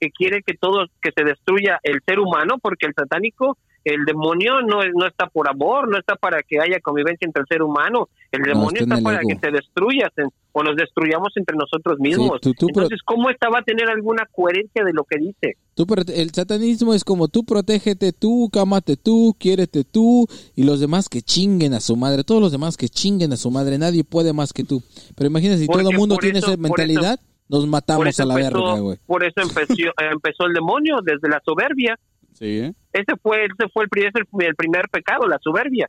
Speaker 4: que quiere que todo, que se destruya el ser humano, porque el satánico, el demonio no, no está por amor, no está para que haya convivencia entre el ser humano. El
Speaker 1: No,
Speaker 4: demonio
Speaker 1: está
Speaker 4: para
Speaker 1: ego.
Speaker 4: que se destruyas en- o nos destruyamos entre nosotros mismos.
Speaker 1: tú- tú, pero-
Speaker 4: Entonces, ¿cómo esta va a tener alguna coherencia de lo que dice?
Speaker 1: tú el satanismo es como tú protégete tú, cámate tú, quiérete tú y los demás que chinguen a su madre. Todos los demás que chinguen a su madre. Nadie puede más que tú. Pero imagínate si
Speaker 4: Porque
Speaker 1: todo el mundo tiene
Speaker 4: eso-
Speaker 1: esa mentalidad, nos matamos a la
Speaker 4: empezó-
Speaker 1: verga, güey.
Speaker 4: Por eso empezó, <laughs> empezó el demonio, desde la soberbia.
Speaker 5: Sí, ¿eh?
Speaker 4: ese fue ese fue el, pri- ese fue el primer pecado la soberbia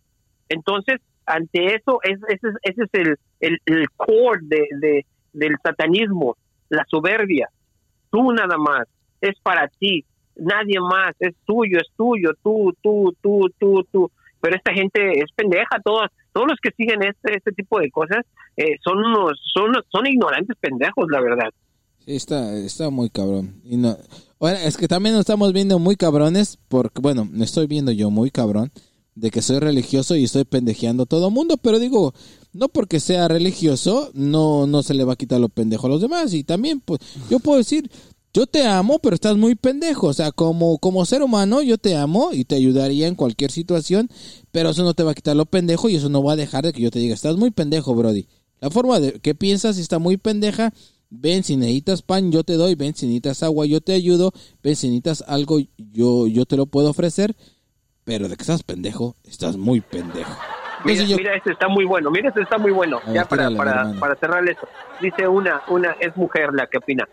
Speaker 4: entonces ante eso es- ese, es- ese es el, el, el core de, de- del satanismo la soberbia. Tú nada más es para ti. Nadie más es tuyo es tuyo tú tú tú tú tú. Pero esta gente es pendeja todos todos los que siguen este este tipo de cosas eh, son unos son son ignorantes pendejos la verdad.
Speaker 1: Sí, está, está muy cabrón. Y no, ahora, es que también nos estamos viendo muy cabrones, porque, bueno, me estoy viendo yo muy cabrón, de que soy religioso y estoy pendejeando a todo mundo, pero digo, no porque sea religioso, no, no se le va a quitar lo pendejo a los demás. Y también, pues, yo puedo decir, yo te amo, pero estás muy pendejo. O sea, como, como ser humano, yo te amo y te ayudaría en cualquier situación, pero eso no te va a quitar lo pendejo y eso no va a dejar de que yo te diga, estás muy pendejo, Brody. La forma de que piensas está muy pendeja. Ven, si necesitas pan, yo te doy. Ven, si necesitas agua, yo te ayudo. Ven, si necesitas algo, yo, yo te lo puedo ofrecer. Pero de que estás pendejo, estás muy pendejo.
Speaker 4: Mira,
Speaker 1: yo-
Speaker 4: mira, este está muy bueno. Mira, este está muy bueno.
Speaker 1: Ver,
Speaker 4: ya para, para, para cerrar esto. Dice una, una, es mujer la que opina.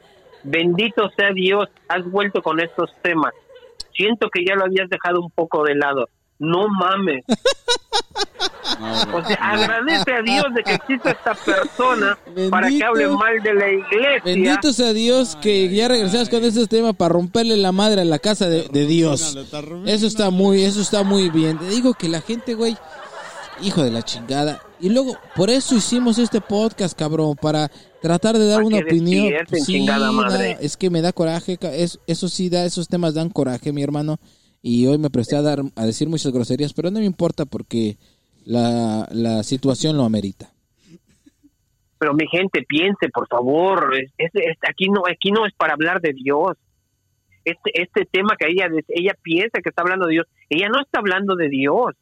Speaker 4: Bendito sea Dios, has vuelto con estos temas. Siento que ya lo habías dejado un poco de lado. No mames. <laughs>
Speaker 5: No,
Speaker 4: O sea, agradece a Dios de que exista esta persona para que hable mal de la iglesia.
Speaker 1: Bendito sea Dios que ya regresas con ese tema para romperle la madre a la casa de, de Dios. Eso está muy, eso está muy bien. Te digo que la gente, güey, hijo de la chingada. Y luego, por eso hicimos este podcast, cabrón, para tratar de dar una opinión. da- es que me da coraje, es, eso sí da, esos temas dan coraje, mi hermano. Y hoy me presté a dar, a decir muchas groserías, pero no me importa porque la, la situación lo amerita.
Speaker 4: Pero mi gente, piense, por favor. Aquí no, aquí no es para hablar de Dios. Este, este tema que ella, ella piensa que está hablando de Dios, ella no está hablando de Dios.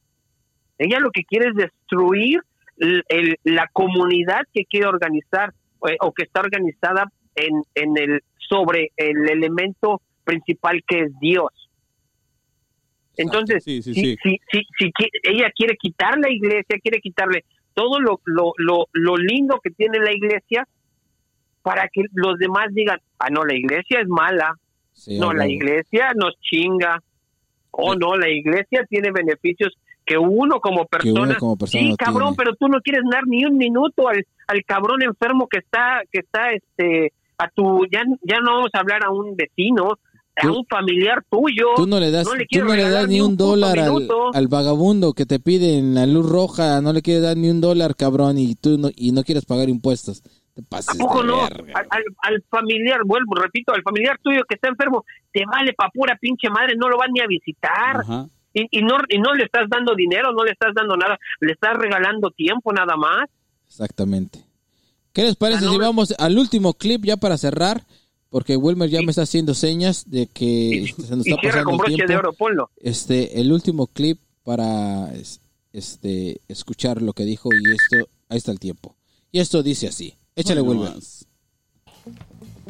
Speaker 4: Ella lo que quiere es destruir el- la comunidad que quiere organizar eh, o que está organizada en, en el sobre el elemento principal que es Dios. Entonces,
Speaker 5: Sí, sí,
Speaker 4: si, si- si- si ella quiere quitar la iglesia, quiere quitarle todo lo, lo, lo, lo lindo que tiene la iglesia para que los demás digan, ah, no, la iglesia es mala, no, la iglesia nos chinga, oh, no, la iglesia tiene beneficios que uno como
Speaker 1: uno
Speaker 4: persona,
Speaker 1: como persona
Speaker 4: sí, cabrón,
Speaker 1: tiene.
Speaker 4: pero tú no quieres dar ni un minuto al, al cabrón enfermo que está, que está, este, a tu, ya, ya no vamos a hablar a un vecino, a un familiar tuyo.
Speaker 1: Tú no le das,
Speaker 4: no le
Speaker 1: tú no le das ni un dólar al, vagabundo que te pide en la luz roja, no le quieres dar ni un dólar, cabrón, y tú no, y no quieres pagar impuestos. Te
Speaker 4: ¿A
Speaker 1: pases
Speaker 4: poco
Speaker 1: de
Speaker 4: no?
Speaker 1: verga,
Speaker 4: Al, al- al familiar, vuelvo, repito, al familiar tuyo que está enfermo, te vale pa' pura pinche madre, no lo van ni a visitar.
Speaker 5: Ajá.
Speaker 4: Y, y no, y no le estás dando dinero, no le estás dando nada, le estás regalando tiempo nada más.
Speaker 1: Exactamente. ¿Qué les parece
Speaker 4: Ah, no,
Speaker 1: si vamos al último clip ya para cerrar? Porque Wilmer ya me está haciendo señas de que
Speaker 4: Y,
Speaker 1: se nos
Speaker 4: y
Speaker 1: está
Speaker 4: cierra
Speaker 1: pasando
Speaker 4: con
Speaker 1: el tiempo.
Speaker 4: de oro, ponlo.
Speaker 1: Este, el último clip para es- este escuchar lo que dijo y esto, ahí está el tiempo. Y esto dice así. Échale,
Speaker 5: Hoy
Speaker 1: Wilmer.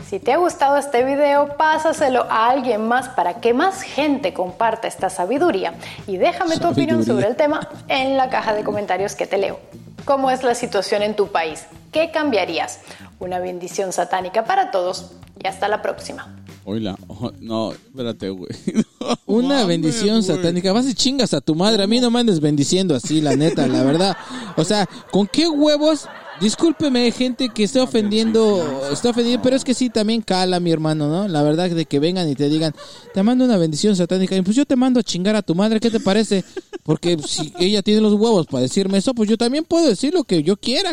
Speaker 7: Si te ha gustado este video, pásaselo a alguien más para que más gente comparta esta sabiduría y déjame tu opinión
Speaker 1: Sabiduría.
Speaker 7: sobre el tema en la caja de comentarios que te leo. ¿Cómo es la situación en tu país? ¿Qué cambiarías? Una bendición satánica para todos y hasta la próxima.
Speaker 5: Oh, no, espérate, güey. <laughs>
Speaker 1: Una
Speaker 5: Mames,
Speaker 1: bendición satánica. Vas y chingas a tu madre. A mí no me andes bendiciendo así, la neta, la verdad. O sea, ¿con qué huevos? Discúlpeme, gente que esté ofendiendo, está ofendiendo, pero es que sí, también cala, mi hermano, ¿no? La verdad de que vengan y te digan, te mando una bendición satánica, y pues yo te mando a chingar a tu madre, ¿qué te parece? Porque si ella tiene los huevos para decirme eso, pues yo también puedo decir lo que yo quiera,